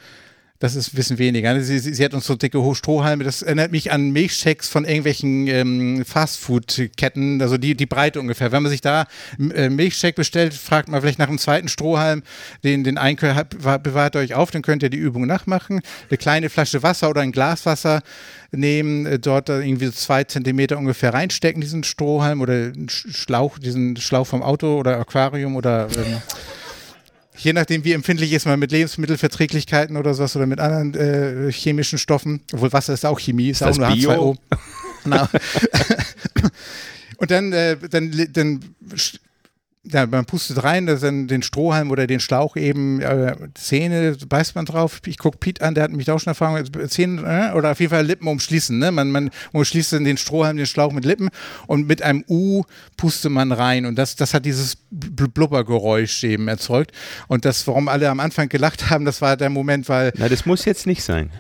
das ist ein bisschen weniger. Sie, sie, sie, hat uns so dicke Strohhalme. Das erinnert mich an Milchshakes von irgendwelchen ähm, Fastfood-Ketten, also die, die Breite ungefähr. Wenn man sich da äh, Milchshake bestellt, fragt man vielleicht nach einem zweiten Strohhalm, den, den einen bewahrt euch auf, dann könnt ihr die Übung nachmachen. Eine kleine Flasche Wasser oder ein Glas Wasser nehmen, äh, dort irgendwie zwei Zentimeter ungefähr reinstecken, diesen Strohhalm oder Schlauch, diesen Schlauch vom Auto oder Aquarium oder ähm, je nachdem, wie empfindlich ist man mit Lebensmittelverträglichkeiten oder sowas oder mit anderen äh, chemischen Stoffen, obwohl Wasser ist auch Chemie, ist, ist auch nur H2O. Und dann, äh, dann, dann ja, man pustet rein, das dann den Strohhalm oder den Schlauch eben, äh, Zähne beißt man drauf. Ich gucke Pete an, der hat mich auch schon Erfahrung, Zähne äh, oder auf jeden Fall Lippen umschließen. Ne? Man, man umschließt dann den Strohhalm, den Schlauch mit Lippen und mit einem U pustet man rein. Und das, das hat dieses Blubbergeräusch eben erzeugt. Und das, warum alle am Anfang gelacht haben, das war der Moment, weil.
Na, das muss jetzt nicht sein.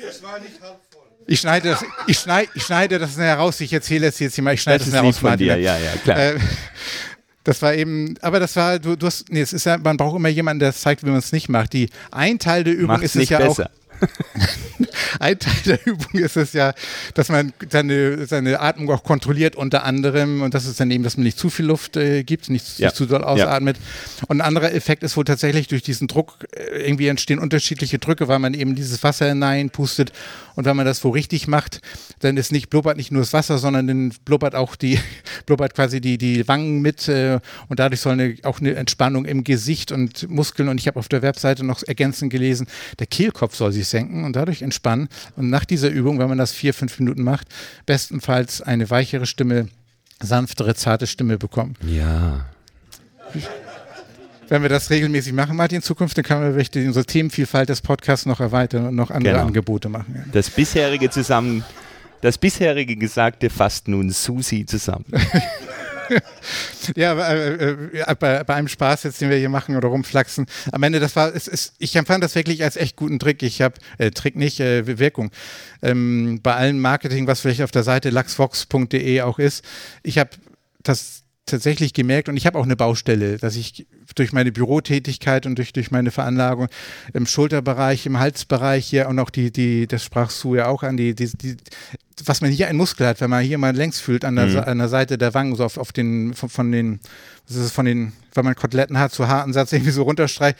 Das war nicht halb ich schneide das, ich schneide, ich schneide das heraus. Ich erzähle es jetzt hier mal. Ich schneide das, das heraus,
Martin. Dir. Ja, ja, klar. Äh,
das war eben, aber das war, du, du hast, nee, es ist ja, man braucht immer jemanden, der zeigt, wie man es nicht macht. Die ein Teil der Übung Macht's ist es ja besser. auch. ein Teil der Übung ist es ja, dass man seine, seine Atmung auch kontrolliert, unter anderem, und das ist dann eben, dass man nicht zu viel Luft äh, gibt, nicht, ja. nicht zu doll ausatmet. Ja. Und ein anderer Effekt ist wohl tatsächlich durch diesen Druck, äh, irgendwie entstehen unterschiedliche Drücke, weil man eben dieses Wasser hineinpustet. Und wenn man das wo richtig macht, dann ist nicht, blubbert nicht nur das Wasser, sondern dann blubbert auch die, blubbert quasi die, die Wangen mit. Äh, und dadurch soll eine, auch eine Entspannung im Gesicht und Muskeln. Und ich habe auf der Webseite noch ergänzend gelesen, der Kehlkopf soll sich senken und dadurch entspannen. Und nach dieser Übung, wenn man das vier, fünf Minuten macht, bestenfalls eine weichere Stimme, sanftere, zarte Stimme bekommen.
Ja.
Wenn wir das regelmäßig machen, Martin, in Zukunft, dann können wir vielleicht unsere Themenvielfalt des Podcasts noch erweitern und noch andere genau. Angebote machen. Ja.
Das bisherige zusammen, das bisherige Gesagte fasst nun Susi zusammen.
ja, äh, äh, bei, bei, einem Spaß jetzt, den wir hier machen oder rumflaxen. Am Ende, das war, es, es, ich empfand das wirklich als echt guten Trick. Ich habe, äh, Trick nicht, äh, Wirkung. Ähm, bei allem Marketing, was vielleicht auf der Seite laxvox.de auch ist, ich habe das tatsächlich gemerkt und ich habe auch eine Baustelle, dass ich durch meine Bürotätigkeit und durch, durch meine Veranlagung im Schulterbereich, im Halsbereich hier und auch die, die, das sprachst du ja auch an, die, die, die was man hier ein Muskel hat, wenn man hier mal längs fühlt an der, mhm. an der Seite der Wangen, so auf, auf den, von, von den, was ist es, von den, wenn man Koteletten hat, so harten Satz irgendwie so runterstreicht.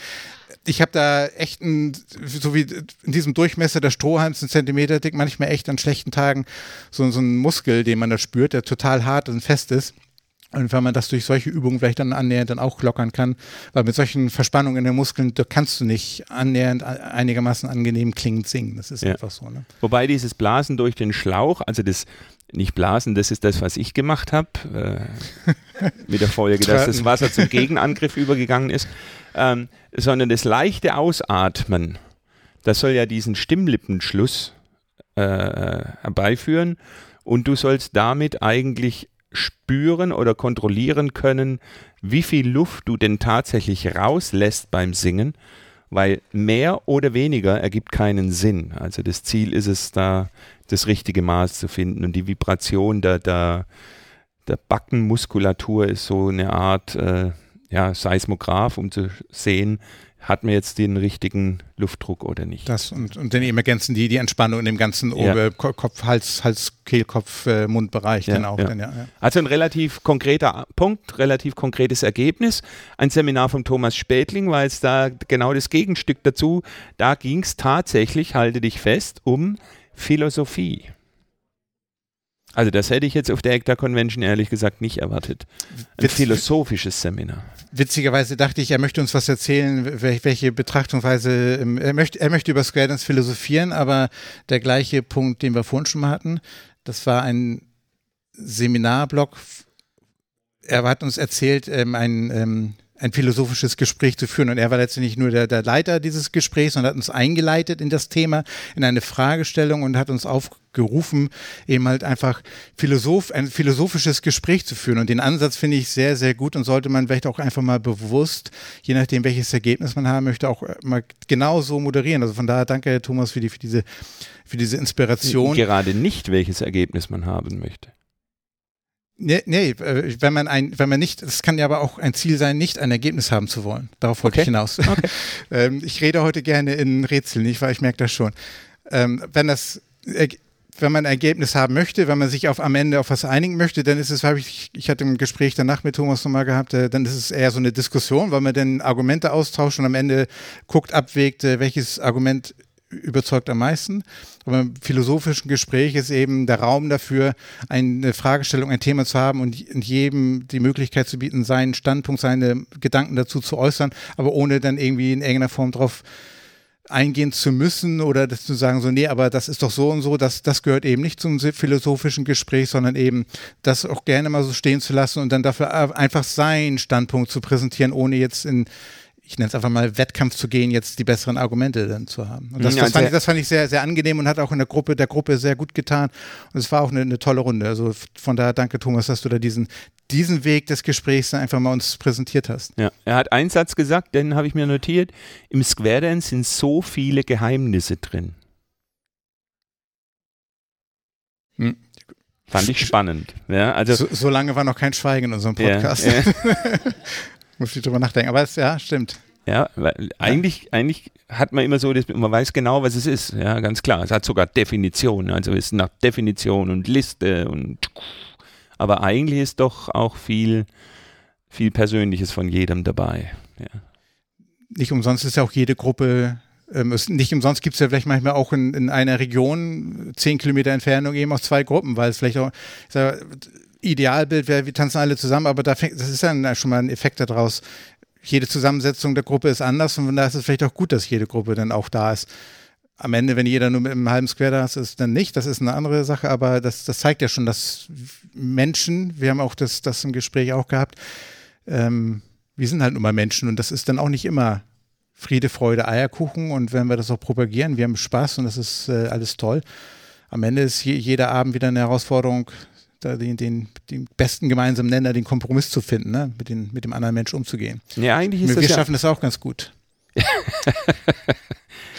Ich habe da echt ein, so wie in diesem Durchmesser der Strohhalms, ein Zentimeter dick, manchmal echt an schlechten Tagen so, so einen Muskel, den man da spürt, der total hart und fest ist. Und wenn man das durch solche Übungen vielleicht dann annähernd dann auch lockern kann, weil mit solchen Verspannungen in den Muskeln, da kannst du nicht annähernd einigermaßen angenehm klingend singen. Das ist ja. einfach so. Ne?
Wobei dieses Blasen durch den Schlauch, also das nicht blasen, das ist das, was ich gemacht habe, äh, mit der Folge, dass das Wasser zum Gegenangriff übergegangen ist, ähm, sondern das leichte Ausatmen, das soll ja diesen Stimmlippenschluss äh, herbeiführen und du sollst damit eigentlich spüren oder kontrollieren können, wie viel Luft du denn tatsächlich rauslässt beim Singen, weil mehr oder weniger ergibt keinen Sinn. Also das Ziel ist es, da das richtige Maß zu finden und die Vibration der, der, der Backenmuskulatur ist so eine Art äh, ja, Seismograph, um zu sehen, hat man jetzt den richtigen Luftdruck oder nicht.
Das und, und dann eben ergänzen die die Entspannung in dem ganzen ja. Kopf, Hals, Hals, Kehlkopf, äh, Mundbereich ja, dann auch. Ja. Dann, ja,
Also ein relativ konkreter Punkt, relativ konkretes Ergebnis. Ein Seminar von Thomas Spätling war jetzt da genau das Gegenstück dazu. Da ging es tatsächlich, halte dich fest, um Philosophie. Also das hätte ich jetzt auf der ECTA Convention ehrlich gesagt nicht erwartet. Ein
Witz-
philosophisches Seminar.
Witzigerweise dachte ich, er möchte uns was erzählen, wel- welche Betrachtungsweise, ähm, er möchte, er möchte über Square Dance philosophieren, aber der gleiche Punkt, den wir vorhin schon mal hatten, das war ein Seminarblock. Er hat uns erzählt, ähm, ein, ähm, ein philosophisches Gespräch zu führen. Und er war letztendlich nur der, der Leiter dieses Gesprächs und hat uns eingeleitet in das Thema, in eine Fragestellung und hat uns aufgerufen, eben halt einfach Philosoph, ein philosophisches Gespräch zu führen. Und den Ansatz finde ich sehr, sehr gut und sollte man vielleicht auch einfach mal bewusst, je nachdem, welches Ergebnis man haben möchte, auch mal genau so moderieren. Also von daher danke, Herr Thomas, für, die, für, diese, für diese Inspiration.
Gerade nicht, welches Ergebnis man haben möchte.
Nee, nee, äh, wenn man ein, wenn man nicht, es kann ja aber auch ein Ziel sein, nicht ein Ergebnis haben zu wollen. Darauf wollte
Okay.
ich hinaus. ähm, ich rede heute gerne in Rätseln, nicht wahr? Ich merke das schon. Ähm, wenn das, wenn man ein Ergebnis haben möchte, wenn man sich auf am Ende auf was einigen möchte, dann ist es, habe ich, ich hatte ein Gespräch danach mit Thomas nochmal gehabt, äh, dann ist es eher so eine Diskussion, weil man dann Argumente austauscht und am Ende guckt, abwägt, äh, welches Argument überzeugt am meisten. Aber im philosophischen Gespräch ist eben der Raum dafür, eine Fragestellung, ein Thema zu haben und jedem die Möglichkeit zu bieten, seinen Standpunkt, seine Gedanken dazu zu äußern, aber ohne dann irgendwie in irgendeiner Form drauf eingehen zu müssen oder das zu sagen, so, nee, aber das ist doch so und so, das, das gehört eben nicht zum philosophischen Gespräch, sondern eben das auch gerne mal so stehen zu lassen und dann dafür einfach seinen Standpunkt zu präsentieren, ohne jetzt in ich nenne es einfach mal Wettkampf zu gehen, jetzt die besseren Argumente dann zu haben. Und das,
Ja,
das, fand, ich, das fand ich sehr, sehr angenehm und hat auch in der Gruppe, der Gruppe sehr gut getan. Und es war auch eine, eine tolle Runde. Also von daher danke, Thomas, dass du da diesen, diesen Weg des Gesprächs dann einfach mal uns präsentiert hast.
Ja, er hat einen Satz gesagt, den habe ich mir notiert. Im Square Dance sind so viele Geheimnisse drin.
Hm.
Fand ich spannend. Ja, also
So, so lange war noch kein Schweigen in unserem
Ja,
Podcast.
ja.
Muss ich drüber nachdenken. Aber es, ja, stimmt.
Ja, weil eigentlich, eigentlich hat man immer so, dass man weiß genau, was es ist. Ja, ganz klar. Es hat sogar Definitionen. Also es ist nach Definition und Liste und aber eigentlich ist doch auch viel, viel Persönliches von jedem dabei. Ja.
Nicht umsonst ist ja auch jede Gruppe, ähm, es, nicht umsonst gibt es ja vielleicht manchmal auch in, in einer Region, zehn Kilometer Entfernung, eben auch zwei Gruppen, weil es vielleicht auch, sag, Idealbild wäre, wir tanzen alle zusammen, aber da fängt, das ist dann schon mal ein Effekt daraus. Jede Zusammensetzung der Gruppe ist anders und daher ist es vielleicht auch gut, dass jede Gruppe dann auch da ist. Am Ende, wenn jeder nur mit einem halben Square da ist, ist dann nicht. Das ist eine andere Sache, aber das, das zeigt ja schon, dass Menschen, wir haben auch das, das im Gespräch auch gehabt, ähm, wir sind halt nun mal Menschen und das ist dann auch nicht immer Friede, Freude, Eierkuchen und wenn wir das auch propagieren, wir haben Spaß und das ist äh, alles toll. Am Ende ist je, jeder Abend wieder eine Herausforderung, da den, den, den besten gemeinsamen Nenner, den Kompromiss zu finden, ne? mit, den, mit dem anderen Menschen umzugehen.
ja, eigentlich ist
Wir,
das ja,
schaffen das auch ganz gut.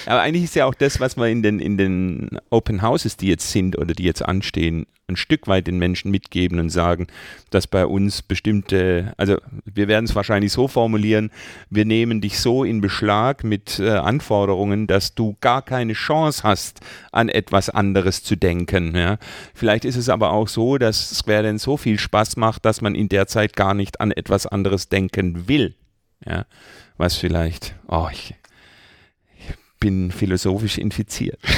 aber eigentlich ist ja auch das, was wir in den, in den Open Houses, die jetzt sind oder die jetzt anstehen, ein Stück weit den Menschen mitgeben und sagen, dass bei uns bestimmte, also wir werden es wahrscheinlich so formulieren, wir nehmen dich so in Beschlag mit äh, Anforderungen, dass du gar keine Chance hast, an etwas anderes zu denken. Ja. Vielleicht ist es aber auch so, dass Square Dance so viel Spaß macht, dass man in der Zeit gar nicht an etwas anderes denken will. Ja. Was vielleicht, oh, ich bin philosophisch infiziert.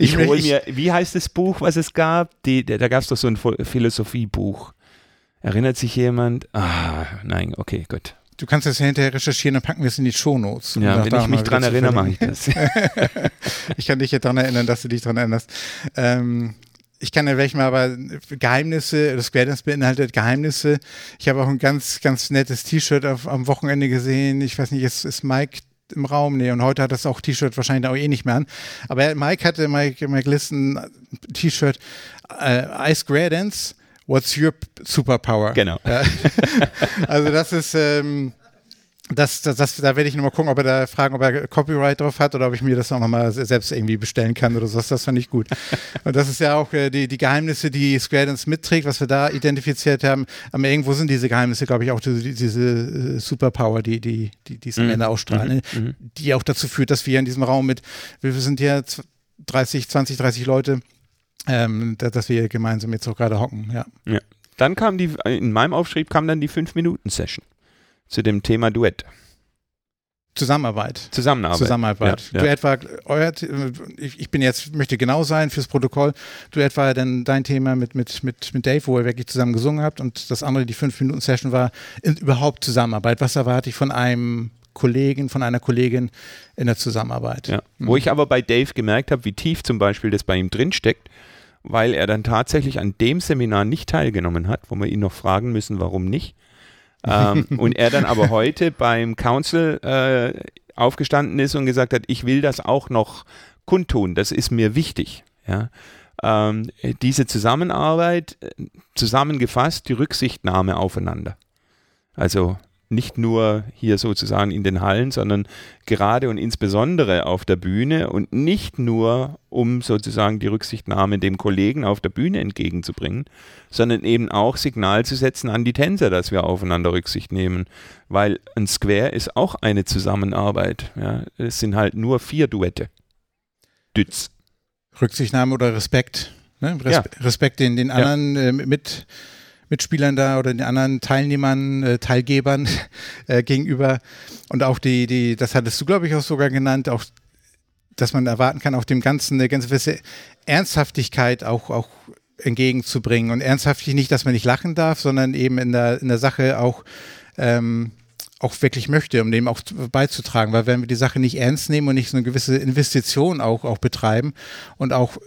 Ich hole mir, wie heißt das Buch, was es gab? Die, da gab es doch so ein Philosophiebuch. Erinnert sich jemand? Ah, nein, okay, gut.
Du kannst das ja hinterher recherchieren, dann packen wir es in die Shownotes. um
Ja, wenn ich mich dran erinnere, mache ich das.
Ich kann dich ja daran erinnern, dass du dich daran erinnerst. Ähm, ich kann ja welche mal, aber Geheimnisse, das Dance beinhaltet Geheimnisse. Ich habe auch ein ganz, ganz nettes T-Shirt am Wochenende gesehen. Ich weiß nicht, ist, ist Mike im Raum? Nee, und heute hat das auch T-Shirt wahrscheinlich auch eh nicht mehr an. Aber Mike hatte, Mike, Mike Listen, T-Shirt, äh, I Square Dance, what's your superpower?
Genau.
Ja. also das ist, ähm, das, das, das, da werde ich nochmal gucken, ob er da fragen, ob er Copyright drauf hat oder ob ich mir das auch nochmal selbst irgendwie bestellen kann oder so. Das fand ich gut. Und das ist ja auch äh, die, die Geheimnisse, die Square Dance mitträgt, was wir da identifiziert haben. Aber irgendwo sind diese Geheimnisse, glaube ich, auch diese, diese äh, Superpower, die, die, die, die es am
Mhm.
Ende ausstrahlen,
Mhm.
ne? die auch dazu führt, dass wir in diesem Raum mit, wir sind ja 30, 20, 30 Leute, ähm, da- dass wir gemeinsam jetzt auch gerade hocken, ja.
Dann kam die, in meinem Aufschrieb kam dann die 5-Minuten-Session zu dem Thema Duett.
Zusammenarbeit.
Zusammenarbeit.
Zusammenarbeit.
Ja,
Du
ja.
etwa, euer, ich, ich bin jetzt, möchte genau sein fürs Protokoll. Du etwa dann dein Thema mit, mit, mit, mit Dave, wo ihr wirklich zusammen gesungen habt und das andere, die 5-Minuten-Session war in, überhaupt Zusammenarbeit. Was erwarte ich von einem Kollegen, von einer Kollegin in der Zusammenarbeit?
Ja. Wo ich aber bei Dave gemerkt habe, wie tief zum Beispiel das bei ihm drinsteckt, weil er dann tatsächlich an dem Seminar nicht teilgenommen hat, wo wir ihn noch fragen müssen, warum nicht. Ähm, und er dann aber heute beim Council äh, aufgestanden ist und gesagt hat, ich will das auch noch kundtun, das ist mir wichtig. Ja. Ähm, diese Zusammenarbeit, äh, zusammengefasst, die Rücksichtnahme aufeinander. Also nicht nur hier sozusagen in den Hallen, sondern gerade und insbesondere auf der Bühne und nicht nur, um sozusagen die Rücksichtnahme dem Kollegen auf der Bühne entgegenzubringen, sondern eben auch Signal zu setzen an die Tänzer, dass wir aufeinander Rücksicht nehmen. Weil ein Square ist auch eine Zusammenarbeit. Ja. Es sind halt nur vier Duette. Dütz.
Rücksichtnahme oder Respekt. Ne? Res
Ja.
Respekt den, den anderen äh, mit, Mitspielern da oder den anderen Teilnehmern, äh, Teilgebern äh, gegenüber. Und auch die, die, das hattest du, glaube ich, auch sogar genannt, auch dass man erwarten kann, auch dem Ganzen eine ganz gewisse Ernsthaftigkeit auch, auch entgegenzubringen. Und ernsthaftig nicht, dass man nicht lachen darf, sondern eben in der, in der Sache auch ähm, auch wirklich möchte, um dem auch beizutragen. Weil wenn wir die Sache nicht ernst nehmen und nicht so eine gewisse Investition auch, auch betreiben und auch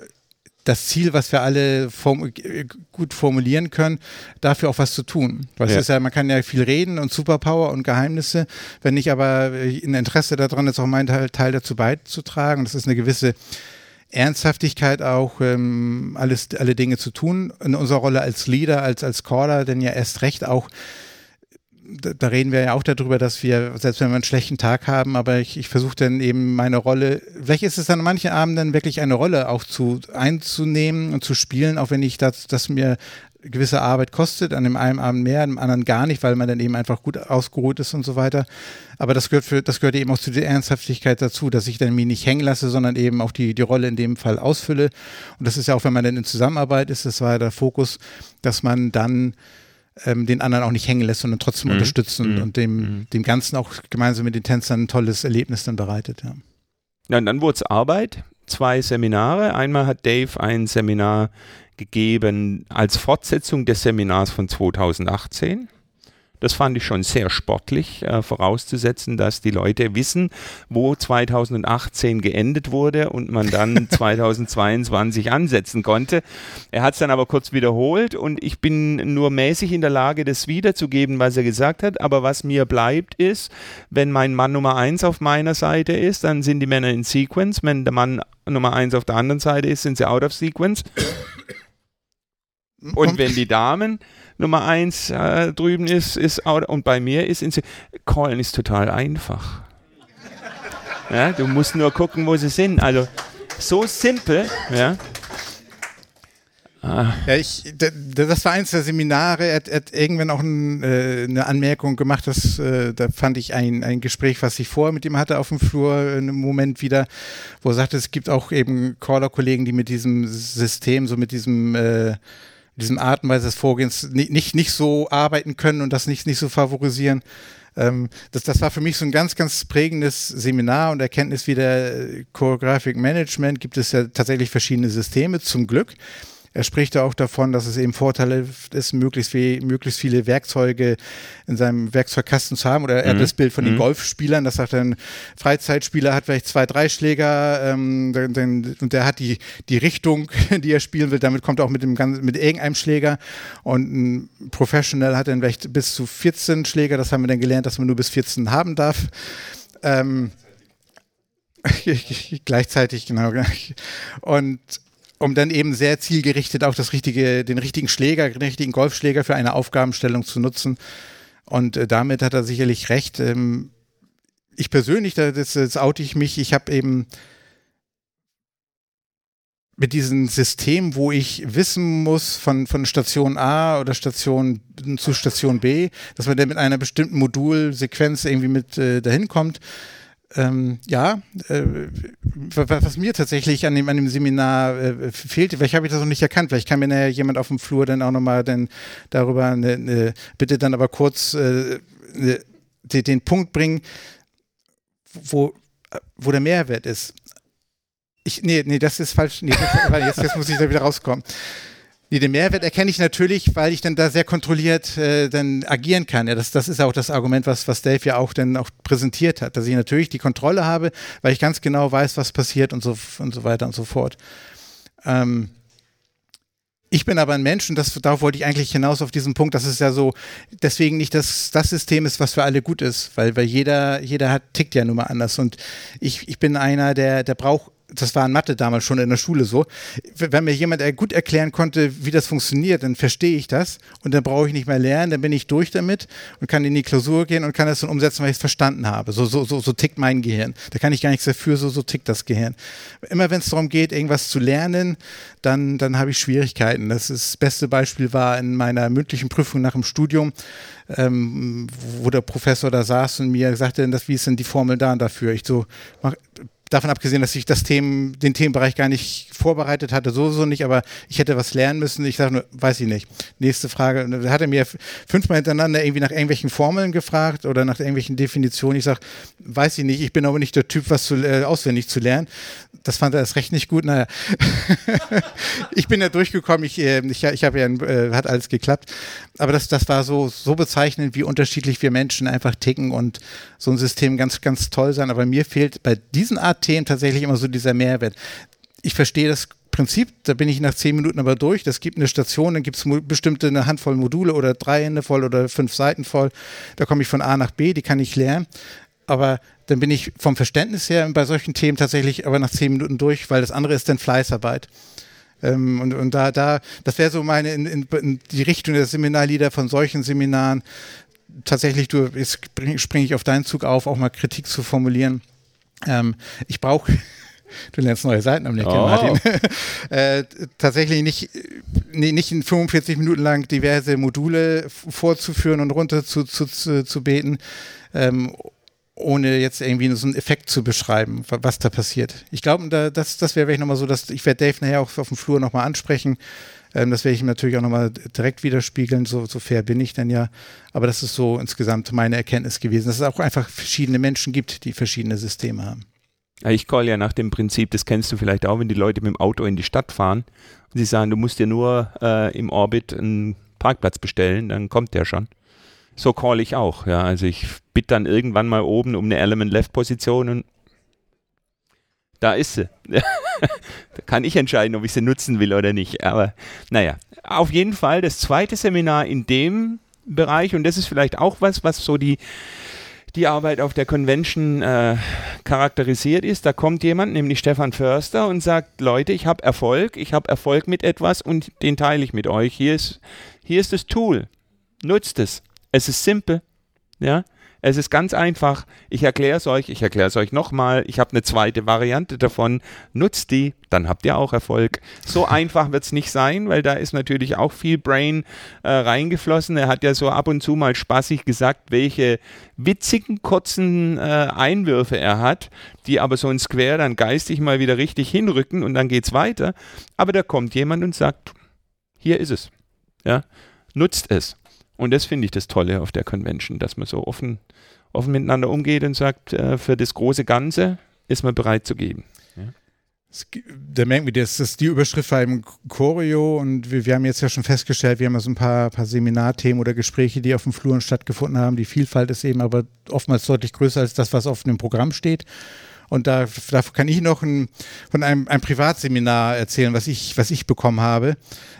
das Ziel, was wir alle form gut formulieren können, dafür auch was zu tun. Weil
Ja.
ist ja, man kann ja viel reden und Superpower und Geheimnisse, wenn nicht aber ein Interesse daran ist, auch meinen Teil, Teil dazu beizutragen. Das ist eine gewisse Ernsthaftigkeit auch, ähm, alles, alle Dinge zu tun. In unserer Rolle als Leader, als, als Caller, denn ja erst recht auch da, reden wir ja auch darüber, dass wir, selbst wenn wir einen schlechten Tag haben, aber ich, ich versuche dann eben meine Rolle, vielleicht ist es dann an manchen Abenden wirklich eine Rolle auch zu einzunehmen und zu spielen, auch wenn ich das, das mir gewisse Arbeit kostet, an dem einen Abend mehr, an dem anderen gar nicht, weil man dann eben einfach gut ausgeruht ist und so weiter. Aber das gehört für, das gehört eben auch zu der Ernsthaftigkeit dazu, dass ich dann mich nicht hängen lasse, sondern eben auch die, die Rolle in dem Fall ausfülle. Und das ist ja auch, wenn man dann in Zusammenarbeit ist, das war ja der Fokus, dass man dann ähm, den anderen auch nicht hängen lässt, sondern trotzdem
Mhm.
unterstützt und,
Mhm.
und dem,
Mhm.
dem Ganzen auch gemeinsam mit den Tänzern ein tolles Erlebnis dann bereitet. Ja.
Ja, und dann wurde es Arbeit, zwei Seminare. Einmal hat Dave ein Seminar gegeben als Fortsetzung des Seminars von 2018. Das fand ich schon sehr sportlich, äh, vorauszusetzen, dass die Leute wissen, wo 2018 geendet wurde und man dann 2022 ansetzen konnte. Er hat es dann aber kurz wiederholt und ich bin nur mäßig in der Lage, das wiederzugeben, was er gesagt hat. Aber was mir bleibt, ist, wenn mein Mann Nummer 1 auf meiner Seite ist, dann sind die Männer in Sequence. Wenn der Mann Nummer 1 auf der anderen Seite ist, sind sie out of sequence. Und wenn die Damen Nummer 1 äh, drüben ist, ist und bei mir ist in Se Callen ist total einfach. Ja, du musst nur gucken, wo sie sind. Also so simpel, ja. Ah,
Ja, ich, das war eins der Seminare. Er hat, er hat irgendwann auch ein, äh, eine Anmerkung gemacht, dass, äh, da fand ich ein, ein Gespräch, was ich vorher mit ihm hatte auf dem Flur, in einem Moment wieder, wo er sagte, es gibt auch eben Caller-Kollegen, die mit diesem System, so mit diesem, äh, diesem Art und Weise des Vorgehens nicht, nicht, nicht so arbeiten können und das nicht, nicht so favorisieren. Ähm, das, das war für mich so ein ganz, ganz prägendes Seminar und Erkenntnis wie der äh, Choreographic Management gibt es ja tatsächlich verschiedene Systeme, zum Glück. Er spricht auch davon, dass es eben Vorteile ist, möglichst, wie, möglichst viele Werkzeuge in seinem Werkzeugkasten zu haben. Oder er hat das Bild von den Golfspielern, das sagt er, ein Freizeitspieler hat vielleicht zwei, drei Schläger ähm, dann, und der hat die, die Richtung, die er spielen will, damit kommt er auch mit, dem, ganzen- mit irgendeinem Schläger. Und ein Professional hat dann vielleicht bis zu 14 Schläger, das haben wir dann gelernt, dass man nur bis 14 haben darf. Ähm, gleichzeitig, genau. Und um dann eben sehr zielgerichtet auch das richtige, den richtigen Schläger, den richtigen Golfschläger für eine Aufgabenstellung zu nutzen. Und äh, damit hat er sicherlich recht. Ähm, ich persönlich, da- das, das oute ich mich, ich habe eben mit diesem System, wo ich wissen muss von, von Station A oder Station zu Station B, dass man dann mit einer bestimmten Modulsequenz irgendwie mit äh, dahin kommt. Ähm, ja, äh, wa- wa- was mir tatsächlich an dem, an dem Seminar äh, fehlte, vielleicht habe ich das noch nicht erkannt, vielleicht kann mir nachher jemand auf dem Flur dann auch nochmal darüber eine, eine, bitte dann aber kurz äh, eine, den, den Punkt bringen, wo, wo der Mehrwert ist. Ich, nee, nee, das ist falsch. Nee, das, jetzt, jetzt muss ich da wieder rauskommen. Nee, den Mehrwert erkenne ich natürlich, weil ich dann da sehr kontrolliert äh, dann agieren kann. Ja, das, das ist auch das Argument, was, was Dave ja auch dann auch präsentiert hat, dass ich natürlich die Kontrolle habe, weil ich ganz genau weiß, was passiert und so und so weiter und so fort. Ähm, ich bin aber ein Mensch und das, darauf wollte ich eigentlich hinaus auf diesen Punkt, dass es ja so deswegen nicht das, das System ist, was für alle gut ist, weil, weil jeder, jeder hat, tickt ja nun mal anders und ich, ich bin einer, der, der braucht das war in Mathe damals schon in der Schule so, wenn mir jemand gut erklären konnte, wie das funktioniert, dann verstehe ich das und dann brauche ich nicht mehr lernen, dann bin ich durch damit und kann in die Klausur gehen und kann das dann umsetzen, weil ich es verstanden habe. So, so, so, so tickt mein Gehirn. Da kann ich gar nichts dafür, so, so tickt das Gehirn. Immer wenn es darum geht, irgendwas zu lernen, dann, dann habe ich Schwierigkeiten. Das, ist, das beste Beispiel war in meiner mündlichen Prüfung nach dem Studium, ähm, wo der Professor da saß und mir sagte, wie ist denn die Formel da dafür? Ich so, mach, davon abgesehen, dass ich das Themen, den Themenbereich gar nicht vorbereitet hatte, sowieso nicht, aber ich hätte was lernen müssen. Ich sage nur, weiß ich nicht. Nächste Frage. Da hat er mir fünfmal hintereinander irgendwie nach irgendwelchen Formeln gefragt oder nach irgendwelchen Definitionen. Ich sage, weiß ich nicht. Ich bin aber nicht der Typ, was zu, äh, auswendig zu lernen. Das fand er erst recht nicht gut. Naja, ich bin ja durchgekommen. Ich, äh, ich, ich habe ja, äh, hat alles geklappt. Aber das, das war so, so bezeichnend, wie unterschiedlich wir Menschen einfach ticken und so ein System ganz, ganz toll sein. Aber mir fehlt bei diesen Art Themen tatsächlich immer so dieser Mehrwert. Ich verstehe das Prinzip, da bin ich nach zehn Minuten aber durch. Das gibt eine Station, dann gibt es bestimmte eine Handvoll Module oder drei Hände voll oder fünf Seiten voll. Da komme ich von A nach B, die kann ich lernen. Aber dann bin ich vom Verständnis her bei solchen Themen tatsächlich aber nach zehn Minuten durch, weil das andere ist dann Fleißarbeit. Ähm, und, und da, da, das wäre so meine in, in, in, die Richtung der Seminarlieder von solchen Seminaren. Tatsächlich, du, jetzt springe ich auf deinen Zug auf, auch mal Kritik zu formulieren. Ähm, ich brauche Du lernst neue Seiten am Nickel, oh. Martin. äh, tatsächlich nicht, nicht in 45 Minuten lang diverse Module vorzuführen und runter zu, zu, zu, zu beten, ähm, ohne jetzt irgendwie so einen Effekt zu beschreiben, was da passiert. Ich glaube, da, das, das wäre nochmal so, dass ich werde Dave nachher auch auf dem Flur nochmal ansprechen. Ähm, das werde ich ihm natürlich auch nochmal direkt widerspiegeln, so, so fair bin ich dann ja. Aber das ist so insgesamt meine Erkenntnis gewesen, dass es auch einfach verschiedene Menschen gibt, die verschiedene Systeme haben.
Ich call ja nach dem Prinzip, das kennst du vielleicht auch, wenn die Leute mit dem Auto in die Stadt fahren und sie sagen, du musst dir nur äh, im Orbit einen Parkplatz bestellen, dann kommt der schon. So call ich auch, ja. Also ich bitte dann irgendwann mal oben um eine Element Left Position und da ist sie. da kann ich entscheiden, ob ich sie nutzen will oder nicht. Aber naja, auf jeden Fall das zweite Seminar in dem Bereich und das ist vielleicht auch was, was so die die Arbeit auf der Convention äh, charakterisiert ist. Da kommt jemand, nämlich Stefan Förster, und sagt, Leute, ich habe Erfolg, ich habe Erfolg mit etwas und den teile ich mit euch. Hier ist, hier ist das Tool. Nutzt es. Es ist simpel. Ja. Es ist ganz einfach. Ich erkläre es euch, ich erkläre es euch nochmal. Ich habe eine zweite Variante davon. Nutzt die, dann habt ihr auch Erfolg. So einfach wird es nicht sein, weil da ist natürlich auch viel Brain äh, reingeflossen. Er hat ja so ab und zu mal spaßig gesagt, welche witzigen, kurzen äh, Einwürfe er hat, die aber so ein Square dann geistig mal wieder richtig hinrücken und dann geht es weiter. Aber da kommt jemand und sagt, hier ist es. Ja, nutzt es. Und das finde ich das Tolle auf der Convention, dass man so offen, offen miteinander umgeht und sagt, äh, für das große Ganze ist man bereit zu geben.
Da merken wir, das ist die Überschrift war im Choreo und wir, wir, haben jetzt ja schon festgestellt, wir haben ja so ein paar, paar Seminarthemen oder Gespräche, die auf dem Fluren stattgefunden haben. Die Vielfalt ist eben aber oftmals deutlich größer als das, was auf dem Programm steht. Und da, da kann ich noch ein, von einem, einem Privatseminar erzählen, was ich, was ich bekommen habe.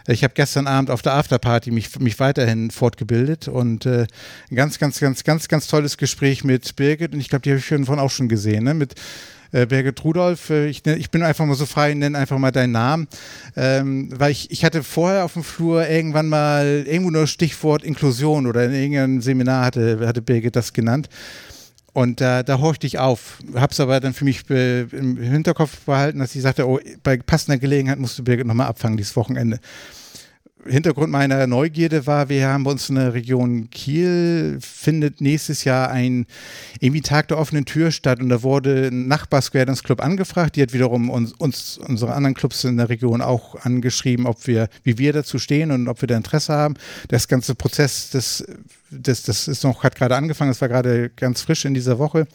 Ich habe gestern Abend auf der Afterparty mich, mich weiterhin fortgebildet und äh, ein ganz, ganz, ganz, ganz, ganz tolles Gespräch mit Birgit. Und ich glaube, die habe ich schon von auch schon gesehen, ne? mit äh, Birgit Rudolf. Äh, ich, ich, bin einfach mal so frei, nenne einfach mal deinen Namen. Ähm, weil ich, ich hatte vorher auf dem Flur irgendwann mal irgendwo nur Stichwort Inklusion oder in irgendeinem Seminar hatte, hatte Birgit das genannt. Und äh, da horchte ich auf, habe es aber dann für mich im Hinterkopf behalten, dass ich sagte, oh, bei passender Gelegenheit musst du Birgit nochmal abfangen dieses Wochenende. Hintergrund meiner Neugierde war, wir haben uns in der Region Kiel, findet nächstes Jahr ein irgendwie Tag der offenen Tür statt und da wurde ein Nachbar Square Dance Club angefragt, die hat wiederum uns, uns, unsere anderen Clubs in der Region auch angeschrieben, ob wir, wie wir dazu stehen und ob wir da Interesse haben. Das ganze Prozess, das, das, das ist noch, hat gerade angefangen, das war gerade ganz frisch in dieser Woche.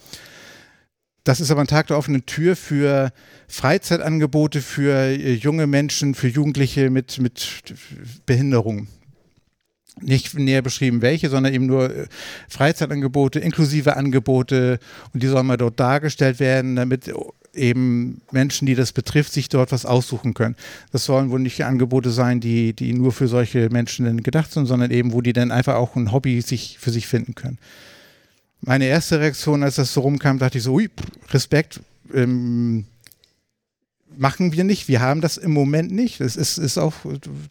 Das ist aber ein Tag der offenen Tür für Freizeitangebote für äh, junge Menschen, für Jugendliche mit, mit Behinderung. Nicht näher beschrieben, welche, sondern eben nur äh, Freizeitangebote, inklusive Angebote und die sollen mal dort dargestellt werden, damit eben Menschen, die das betrifft, sich dort was aussuchen können. Das sollen wohl nicht Angebote sein, die, die nur für solche Menschen gedacht sind, sondern eben, wo die dann einfach auch ein Hobby sich für sich finden können meine erste Reaktion, als das so rumkam, dachte ich so, ui, Respekt, ähm, machen wir nicht. Wir haben das im Moment nicht. Das ist, ist auch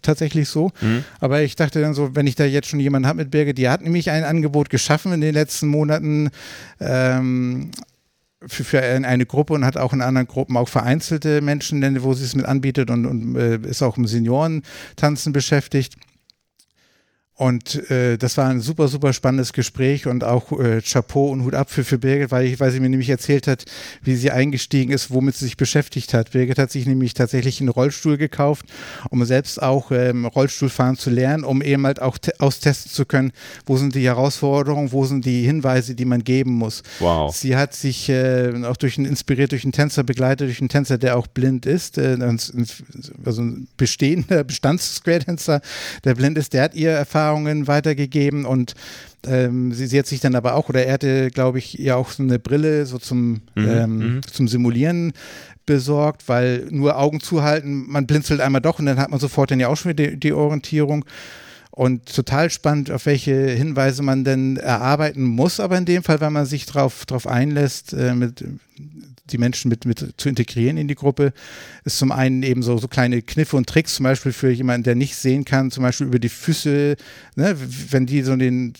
tatsächlich so. Mhm. Aber ich dachte dann so, wenn ich da jetzt schon jemanden habe mit Birge, die hat nämlich ein Angebot geschaffen in den letzten Monaten ähm, für, für, eine Gruppe und hat auch in anderen Gruppen auch vereinzelte Menschen, wo sie es mit anbietet und, und äh, ist auch im Seniorentanzen beschäftigt. Und äh, das war ein super, super spannendes Gespräch und auch äh, Chapeau und Hut ab für, für Birgit, weil, ich, weil sie mir nämlich erzählt hat, wie sie eingestiegen ist, womit sie sich beschäftigt hat. Birgit hat sich nämlich tatsächlich einen Rollstuhl gekauft, um selbst auch ähm, Rollstuhlfahren zu lernen, um eben halt auch austesten zu können, wo sind die Herausforderungen, wo sind die Hinweise, die man geben muss.
Wow.
Sie hat sich äh, auch durch einen, inspiriert durch einen Tänzer begleitet, durch einen Tänzer, der auch blind ist, äh, also ein bestehender Bestands-Square-Tänzer, der blind ist, der hat ihr Erfahrung Erfahrungen weitergegeben und ähm, sie, sie, hat sich dann aber auch, oder er hatte, glaube ich, ja auch so eine Brille so zum, mhm, ähm, mhm. zum Simulieren besorgt, weil nur Augen zuhalten, man blinzelt einmal doch und dann hat man sofort dann ja auch schon wieder die, die Orientierung. Und total spannend, auf welche Hinweise man denn erarbeiten muss, aber in dem Fall, wenn man sich darauf drauf einlässt, äh, mit die Menschen mit, mit zu integrieren in die Gruppe, ist zum einen eben so, so kleine Kniffe und Tricks, zum Beispiel für jemanden, der nicht sehen kann, zum Beispiel über die Füße, ne, wenn die so den,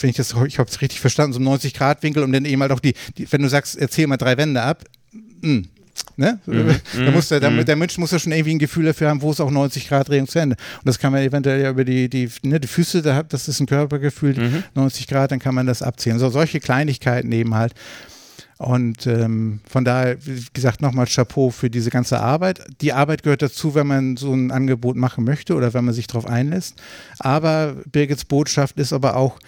wenn ich das, ich habe es richtig verstanden, so 90-Grad-Winkel und dann eben halt auch die, die, wenn du sagst, erzähl mal drei Wände ab, mh, hm, Ne? Mhm. Da muss der, der, mhm. der, Mensch muss ja schon irgendwie ein Gefühl dafür haben, wo ist auch 90 Grad Drehung zu Ende. Und das kann man eventuell ja über die, die, ne, die Füße, das ist ein Körpergefühl, mhm. 90 Grad, dann kann man das abziehen. So solche Kleinigkeiten eben halt. Und ähm, von daher, wie gesagt, nochmal Chapeau für diese ganze Arbeit. Die Arbeit gehört dazu, wenn man so ein Angebot machen möchte oder wenn man sich darauf einlässt. Aber Birgits Botschaft ist aber auch,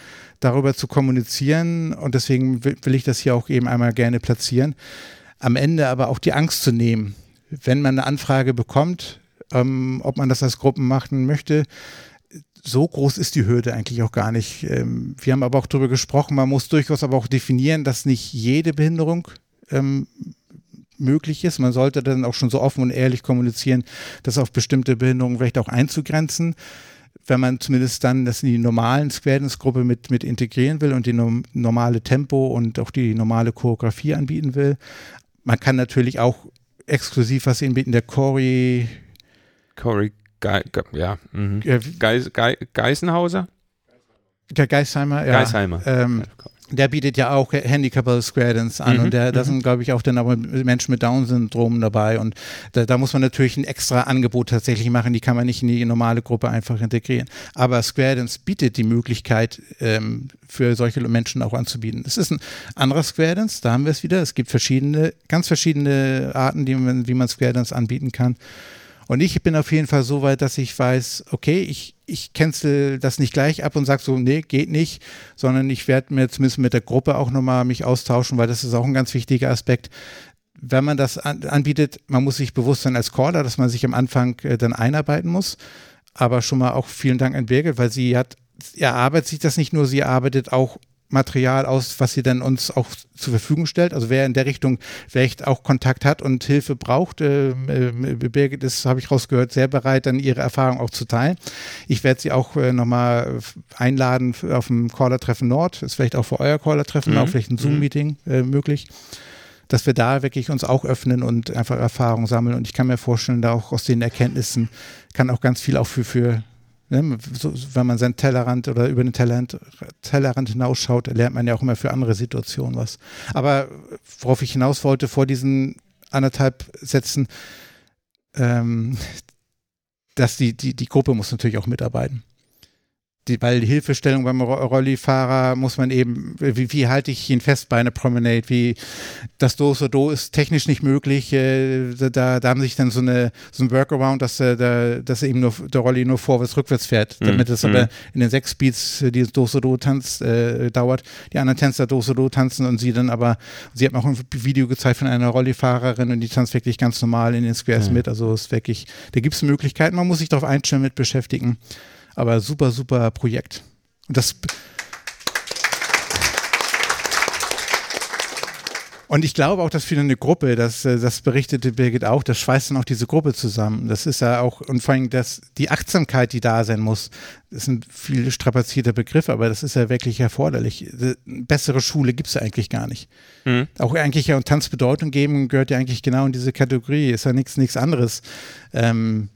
darüber zu kommunizieren und deswegen will ich das hier auch eben einmal gerne platzieren. Am Ende aber auch die Angst zu nehmen, wenn man eine Anfrage bekommt, ähm, ob man das als Gruppen machen möchte, so groß ist die Hürde eigentlich auch gar nicht. Ähm, wir haben aber auch darüber gesprochen, man muss durchaus aber auch definieren, dass nicht jede Behinderung ähm, möglich ist. Man sollte dann auch schon so offen und ehrlich kommunizieren, das auf bestimmte Behinderungen vielleicht auch einzugrenzen. Wenn man zumindest dann das in die normalen Squaredance-Gruppe mit, mit integrieren will und die no normale Tempo und auch die normale Choreografie anbieten will. Man kann natürlich auch exklusiv was anbieten. Der Cory
Cory Ge Ge ja. Mhm. Geis Ge Geisenhauser?
Der Geisheimer, ja.
Geisheimer.
Ähm, der bietet ja auch Handicapable Square Dance an mhm, und der, da mhm. sind, glaube ich, auch dann aber Menschen mit Down-Syndrom dabei und da, da, muss man natürlich ein extra Angebot tatsächlich machen, die kann man nicht in die normale Gruppe einfach integrieren. Aber Square Dance bietet die Möglichkeit, ähm, für solche Menschen auch anzubieten. Es ist ein anderer Square Dance, da haben wir es wieder. Es gibt verschiedene, ganz verschiedene Arten, die man, wie man Square Dance anbieten kann. Und ich bin auf jeden Fall so weit, dass ich weiß, okay, ich, ich cancel das nicht gleich ab und sage so, nee, geht nicht, sondern ich werde mir zumindest mit der Gruppe auch nochmal mich austauschen, weil das ist auch ein ganz wichtiger Aspekt. Wenn man das an, anbietet, man muss sich bewusst sein als Caller, dass man sich am Anfang äh, dann einarbeiten muss. Aber schon mal auch vielen Dank an Birgit, weil sie hat, erarbeitet sich das nicht nur, sie arbeitet auch Material aus, was sie dann uns auch zur Verfügung stellt. Also wer in der Richtung vielleicht auch Kontakt hat und Hilfe braucht, äh, äh, Birgit ist, habe ich rausgehört, sehr bereit, dann ihre Erfahrung auch zu teilen. Ich werde sie auch äh, nochmal einladen auf dem Caller-Treffen Nord. Ist vielleicht auch für euer Caller-Treffen, mhm. auch vielleicht ein mhm. Zoom-Meeting äh, möglich dass wir da wirklich uns auch öffnen und einfach Erfahrung sammeln. Und ich kann mir vorstellen, da auch aus den Erkenntnissen kann auch ganz viel auch für, für Ne, so, wenn man seinen Tellerrand oder über den Tellerrand, Tellerrand hinausschaut, lernt man ja auch immer für andere Situationen was. Aber worauf ich hinaus wollte vor diesen anderthalb Sätzen, ähm, dass die, die, die Gruppe muss natürlich auch mitarbeiten. Die, weil die Hilfestellung beim Rollifahrer muss man eben, wie, wie halte ich ihn fest bei einer Promenade, wie das Do so Do ist technisch nicht möglich, äh, da, da haben sich dann so eine so ein Workaround, dass, äh, da, dass eben nur der Rolli nur vorwärts rückwärts fährt, mhm. damit es aber mhm. in den sechs Beats äh, dieses Do so Do Tanz äh, dauert, die anderen Tänzer Do so Do tanzen und sie dann aber, sie hat mir auch ein Video gezeigt von einer Rollifahrerin und die tanzt wirklich ganz normal in den Squares mhm. mit, also ist wirklich, da gibt es Möglichkeiten, man muss sich darauf einstellen, mit beschäftigen. Aber super, super Projekt. Und das. Und ich glaube auch, dass für eine Gruppe, das, äh, das berichtete Birgit auch, das schweißt dann auch diese Gruppe zusammen. Das ist ja auch, und vor allem das, die Achtsamkeit, die da sein muss, das ist ein viel strapazierter Begriff, aber das ist ja wirklich erforderlich. Eine bessere Schule gibt es ja eigentlich gar nicht. Mhm. Auch eigentlich ja und Tanzbedeutung geben gehört ja eigentlich genau in diese Kategorie, ist ja nichts nichts anderes. Ähm,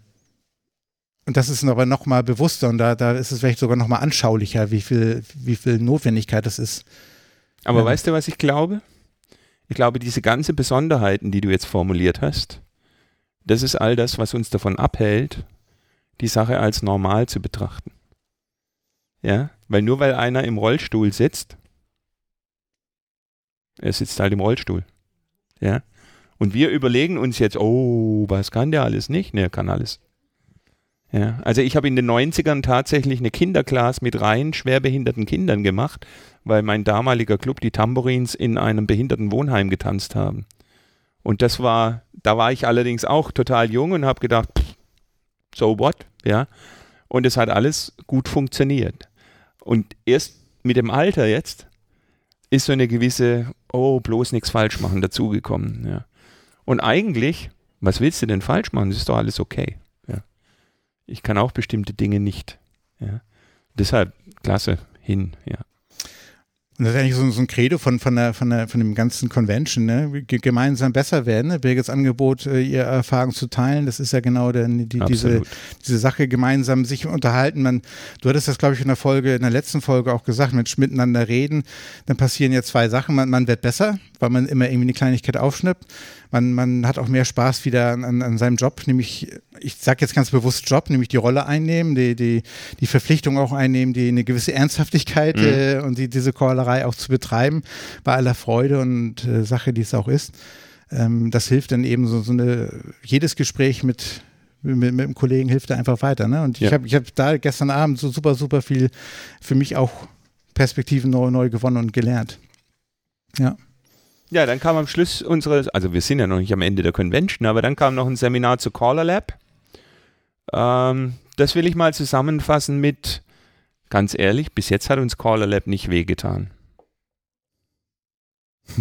und das ist aber noch mal bewusster und da, da ist es vielleicht sogar noch mal anschaulicher, wie viel, wie viel Notwendigkeit das ist.
Aber ja. weißt du, was ich glaube? Ich glaube, diese ganzen Besonderheiten, die du jetzt formuliert hast, das ist all das, was uns davon abhält, die Sache als normal zu betrachten. Ja, weil nur weil einer im Rollstuhl sitzt, er sitzt halt im Rollstuhl. Ja, und wir überlegen uns jetzt, oh, was kann der alles nicht? Ne, er kann alles. Ja, also ich habe in den 90ern tatsächlich eine Kinderclass mit rein schwerbehinderten Kindern gemacht, weil mein damaliger Club, die Tambourins, in einem behinderten Wohnheim getanzt haben. Und das war, da war ich allerdings auch total jung und habe gedacht, pff, so what, ja. Und es hat alles gut funktioniert. Und erst mit dem Alter jetzt ist so eine gewisse, oh, bloß nichts falsch machen dazugekommen, ja. Und eigentlich, was willst du denn falsch machen? Das ist doch alles okay. Ich kann auch bestimmte Dinge nicht. Ja. Deshalb, klasse, hin, ja.
Und das ist eigentlich so, so, ein Credo von, von, der, von, der, von dem ganzen Convention, ne? gemeinsam besser werden. Ne? Birgits Angebot, äh, ihre Erfahrung zu teilen, das ist ja genau der, die, diese, diese Sache, gemeinsam sich unterhalten. Man, du hattest das, glaube ich, in der Folge, in der letzten Folge auch gesagt, Mensch, miteinander reden, dann passieren ja zwei Sachen. Man, man wird besser, weil man immer irgendwie eine Kleinigkeit aufschnippt man, man hat auch mehr Spaß wieder an, an seinem Job, nämlich, ich sage jetzt ganz bewusst Job, nämlich die Rolle einnehmen, die, die, die Verpflichtung auch einnehmen, die eine gewisse Ernsthaftigkeit mhm. äh, und die, diese Chorlerei auch zu betreiben, bei aller Freude und äh, Sache, die es auch ist. Ähm, das hilft dann eben so, so eine, jedes Gespräch mit, mit, mit einem Kollegen hilft da einfach weiter. Ne? Und ja. ich habe ich hab da gestern Abend so super, super viel für mich auch Perspektiven neu, neu gewonnen und gelernt. Ja.
Ja, dann kam am Schluss unseres, also wir sind ja noch nicht am Ende der Convention, aber dann kam noch ein Seminar zu Caller Lab. Ähm, das will ich mal zusammenfassen mit, ganz ehrlich, bis jetzt hat uns Caller Lab nicht wehgetan.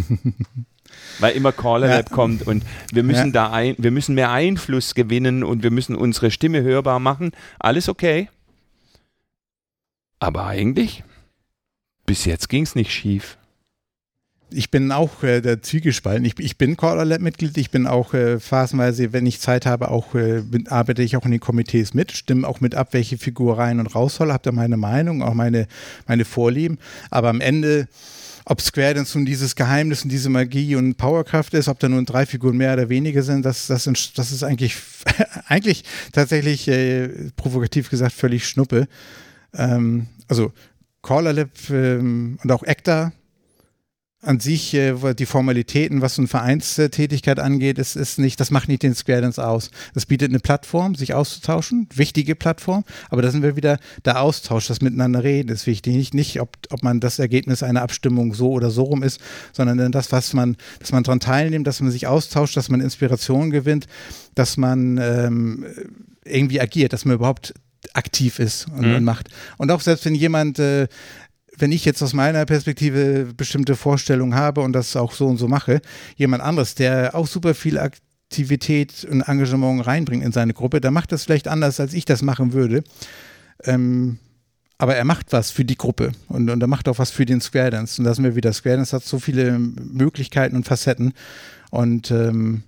Weil immer Caller Lab ja. kommt und wir müssen ja. da ein, wir müssen mehr Einfluss gewinnen und wir müssen unsere Stimme hörbar machen. Alles okay. Aber eigentlich, bis jetzt ging es nicht schief
ich bin auch äh, der Zwiegespalten. Ich, ich bin Caller Lab Mitglied. Ich bin auch äh, phasenweise, wenn ich Zeit habe, auch äh, bin, arbeite ich auch in den Komitees mit, stimme auch mit ab, welche Figur rein und raus soll, habe da meine Meinung, auch meine, meine Vorlieben. Aber am Ende, ob Square Dance nun dieses Geheimnis und diese Magie und Powerkraft ist, ob da nun drei Figuren mehr oder weniger sind, das, das, das ist eigentlich, eigentlich tatsächlich äh, provokativ gesagt völlig Schnuppe. Ähm, also Caller Lab ähm, und auch Acta an sich äh, die Formalitäten, was so eine Vereinstätigkeit angeht, ist, ist nicht, das macht nicht den Square Dance aus. Das bietet eine Plattform, sich auszutauschen, wichtige Plattform, aber da sind wir wieder, der Austausch, das Miteinander reden ist wichtig. Nicht, nicht ob, ob man das Ergebnis einer Abstimmung so oder so rum ist, sondern das, was man, dass man daran teilnimmt, dass man sich austauscht, dass man Inspiration gewinnt, dass man ähm, irgendwie agiert, dass man überhaupt aktiv ist und, mhm. macht. Und auch selbst wenn jemand äh, wenn ich jetzt aus meiner Perspektive bestimmte Vorstellungen habe und das auch so und so mache, jemand anderes, der auch super viel Aktivität und Engagement reinbringt in seine Gruppe, der macht das vielleicht anders, als ich das machen würde. Ähm, aber er macht was für die Gruppe und, und er macht auch was für den Square Dance. Und da sind wir wieder. Square Dance hat so viele Möglichkeiten und Facetten. Und ähm,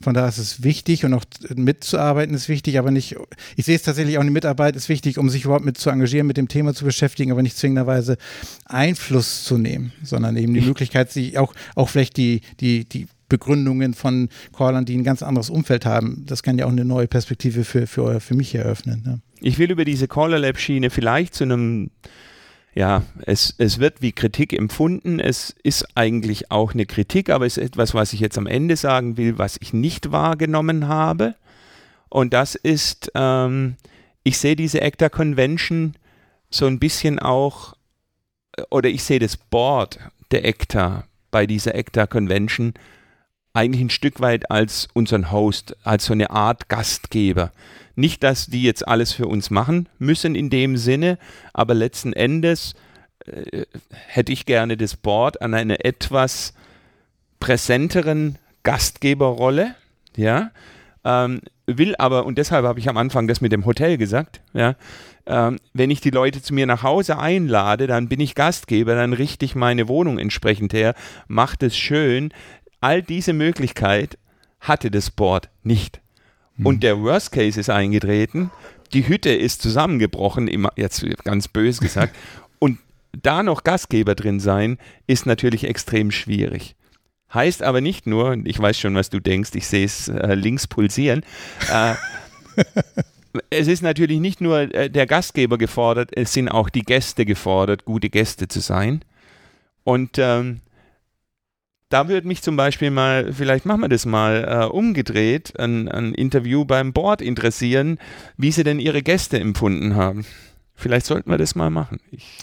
von daher ist es wichtig und auch mitzuarbeiten ist wichtig, aber nicht, ich sehe es tatsächlich auch, die Mitarbeit ist wichtig, um sich überhaupt mit zu engagieren, mit dem Thema zu beschäftigen, aber nicht zwingenderweise Einfluss zu nehmen, sondern eben die Möglichkeit, sich auch, auch vielleicht die, die, die Begründungen von Callern, die ein ganz anderes Umfeld haben, das kann ja auch eine neue Perspektive für, für, für mich eröffnen. Ne?
Ich will über diese Caller Lab Schiene vielleicht zu einem ja, es, es wird wie Kritik empfunden. Es ist eigentlich auch eine Kritik, aber es ist etwas, was ich jetzt am Ende sagen will, was ich nicht wahrgenommen habe. Und das ist, ähm, ich sehe diese ACTA Convention so ein bisschen auch, oder ich sehe das Board der ACTA bei dieser ACTA Convention eigentlich ein Stück weit als unseren Host, als so eine Art Gastgeber. Nicht, dass die jetzt alles für uns machen müssen in dem Sinne, aber letzten Endes äh, hätte ich gerne das Board an einer etwas präsenteren Gastgeberrolle, ja, ähm, will aber, und deshalb habe ich am Anfang das mit dem Hotel gesagt, ja, ähm, wenn ich die Leute zu mir nach Hause einlade, dann bin ich Gastgeber, dann richte ich meine Wohnung entsprechend her, macht es schön. All diese Möglichkeit hatte das Board nicht. Und hm. der Worst Case ist eingetreten. Die Hütte ist zusammengebrochen, immer, jetzt ganz böse gesagt. und da noch Gastgeber drin sein, ist natürlich extrem schwierig. Heißt aber nicht nur, ich weiß schon, was du denkst, ich sehe es äh, links pulsieren. Äh, es ist natürlich nicht nur äh, der Gastgeber gefordert, es sind auch die Gäste gefordert, gute Gäste zu sein. Und ähm, da würde mich zum Beispiel mal, vielleicht machen wir das mal äh, umgedreht, ein, ein Interview beim Board interessieren, wie sie denn ihre Gäste empfunden haben. Vielleicht sollten wir das mal machen. Ich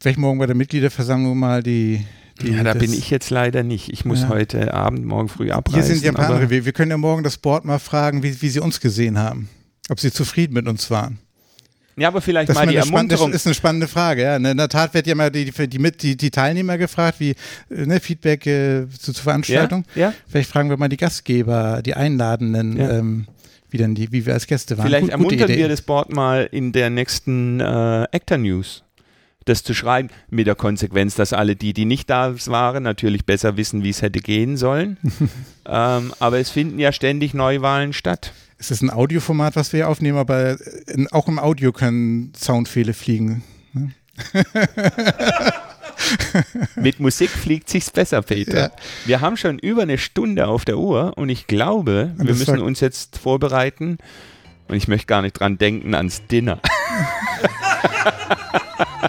Vielleicht morgen bei der Mitgliederversammlung mal die. die
ja, da bin ich jetzt leider nicht. Ich muss ja. heute Abend, morgen früh abreisen.
Hier sind ja ein paar andere. Wir, wir können ja morgen das Board mal fragen, wie, wie sie uns gesehen haben. Ob sie zufrieden mit uns waren.
Ja, aber vielleicht das mal die Ermunterung.
Das ist eine spannende Frage. Ja. In der Tat wird ja mal die, die, die, die Teilnehmer gefragt, wie ne, Feedback äh, zu, zur Veranstaltung.
Ja, ja.
Vielleicht fragen wir mal die Gastgeber, die Einladenden, ja. ähm, wie, denn die, wie wir als Gäste waren.
Vielleicht Gut, ermuntern wir das Board mal in der nächsten äh, Actor News das zu schreiben, mit der Konsequenz, dass alle die, die nicht da waren, natürlich besser wissen, wie es hätte gehen sollen. ähm, aber es finden ja ständig Neuwahlen statt.
Es ist ein Audioformat, was wir aufnehmen, aber in, auch im Audio können Soundfehler fliegen. Ne?
Mit Musik fliegt sich's besser, Peter. Ja. Wir haben schon über eine Stunde auf der Uhr und ich glaube, und wir müssen uns jetzt vorbereiten. Und ich möchte gar nicht dran denken ans Dinner.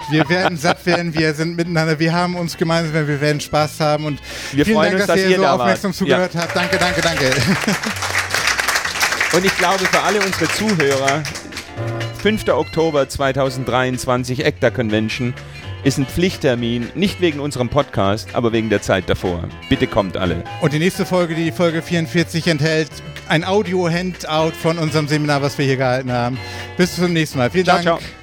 wir werden satt werden, wir sind miteinander, wir haben uns gemeinsam, wir werden Spaß haben und
wir vielen Dank, uns, dass, dass ihr so aufmerksam
wart. zugehört ja. habt. Danke, danke, danke.
Und ich glaube, für alle unsere Zuhörer, 5. Oktober 2023, ECTA Convention, ist ein Pflichttermin, nicht wegen unserem Podcast, aber wegen der Zeit davor. Bitte kommt alle.
Und die nächste Folge, die Folge 44, enthält ein Audio-Handout von unserem Seminar, was wir hier gehalten haben. Bis zum nächsten Mal. Vielen ciao, Dank. Ciao.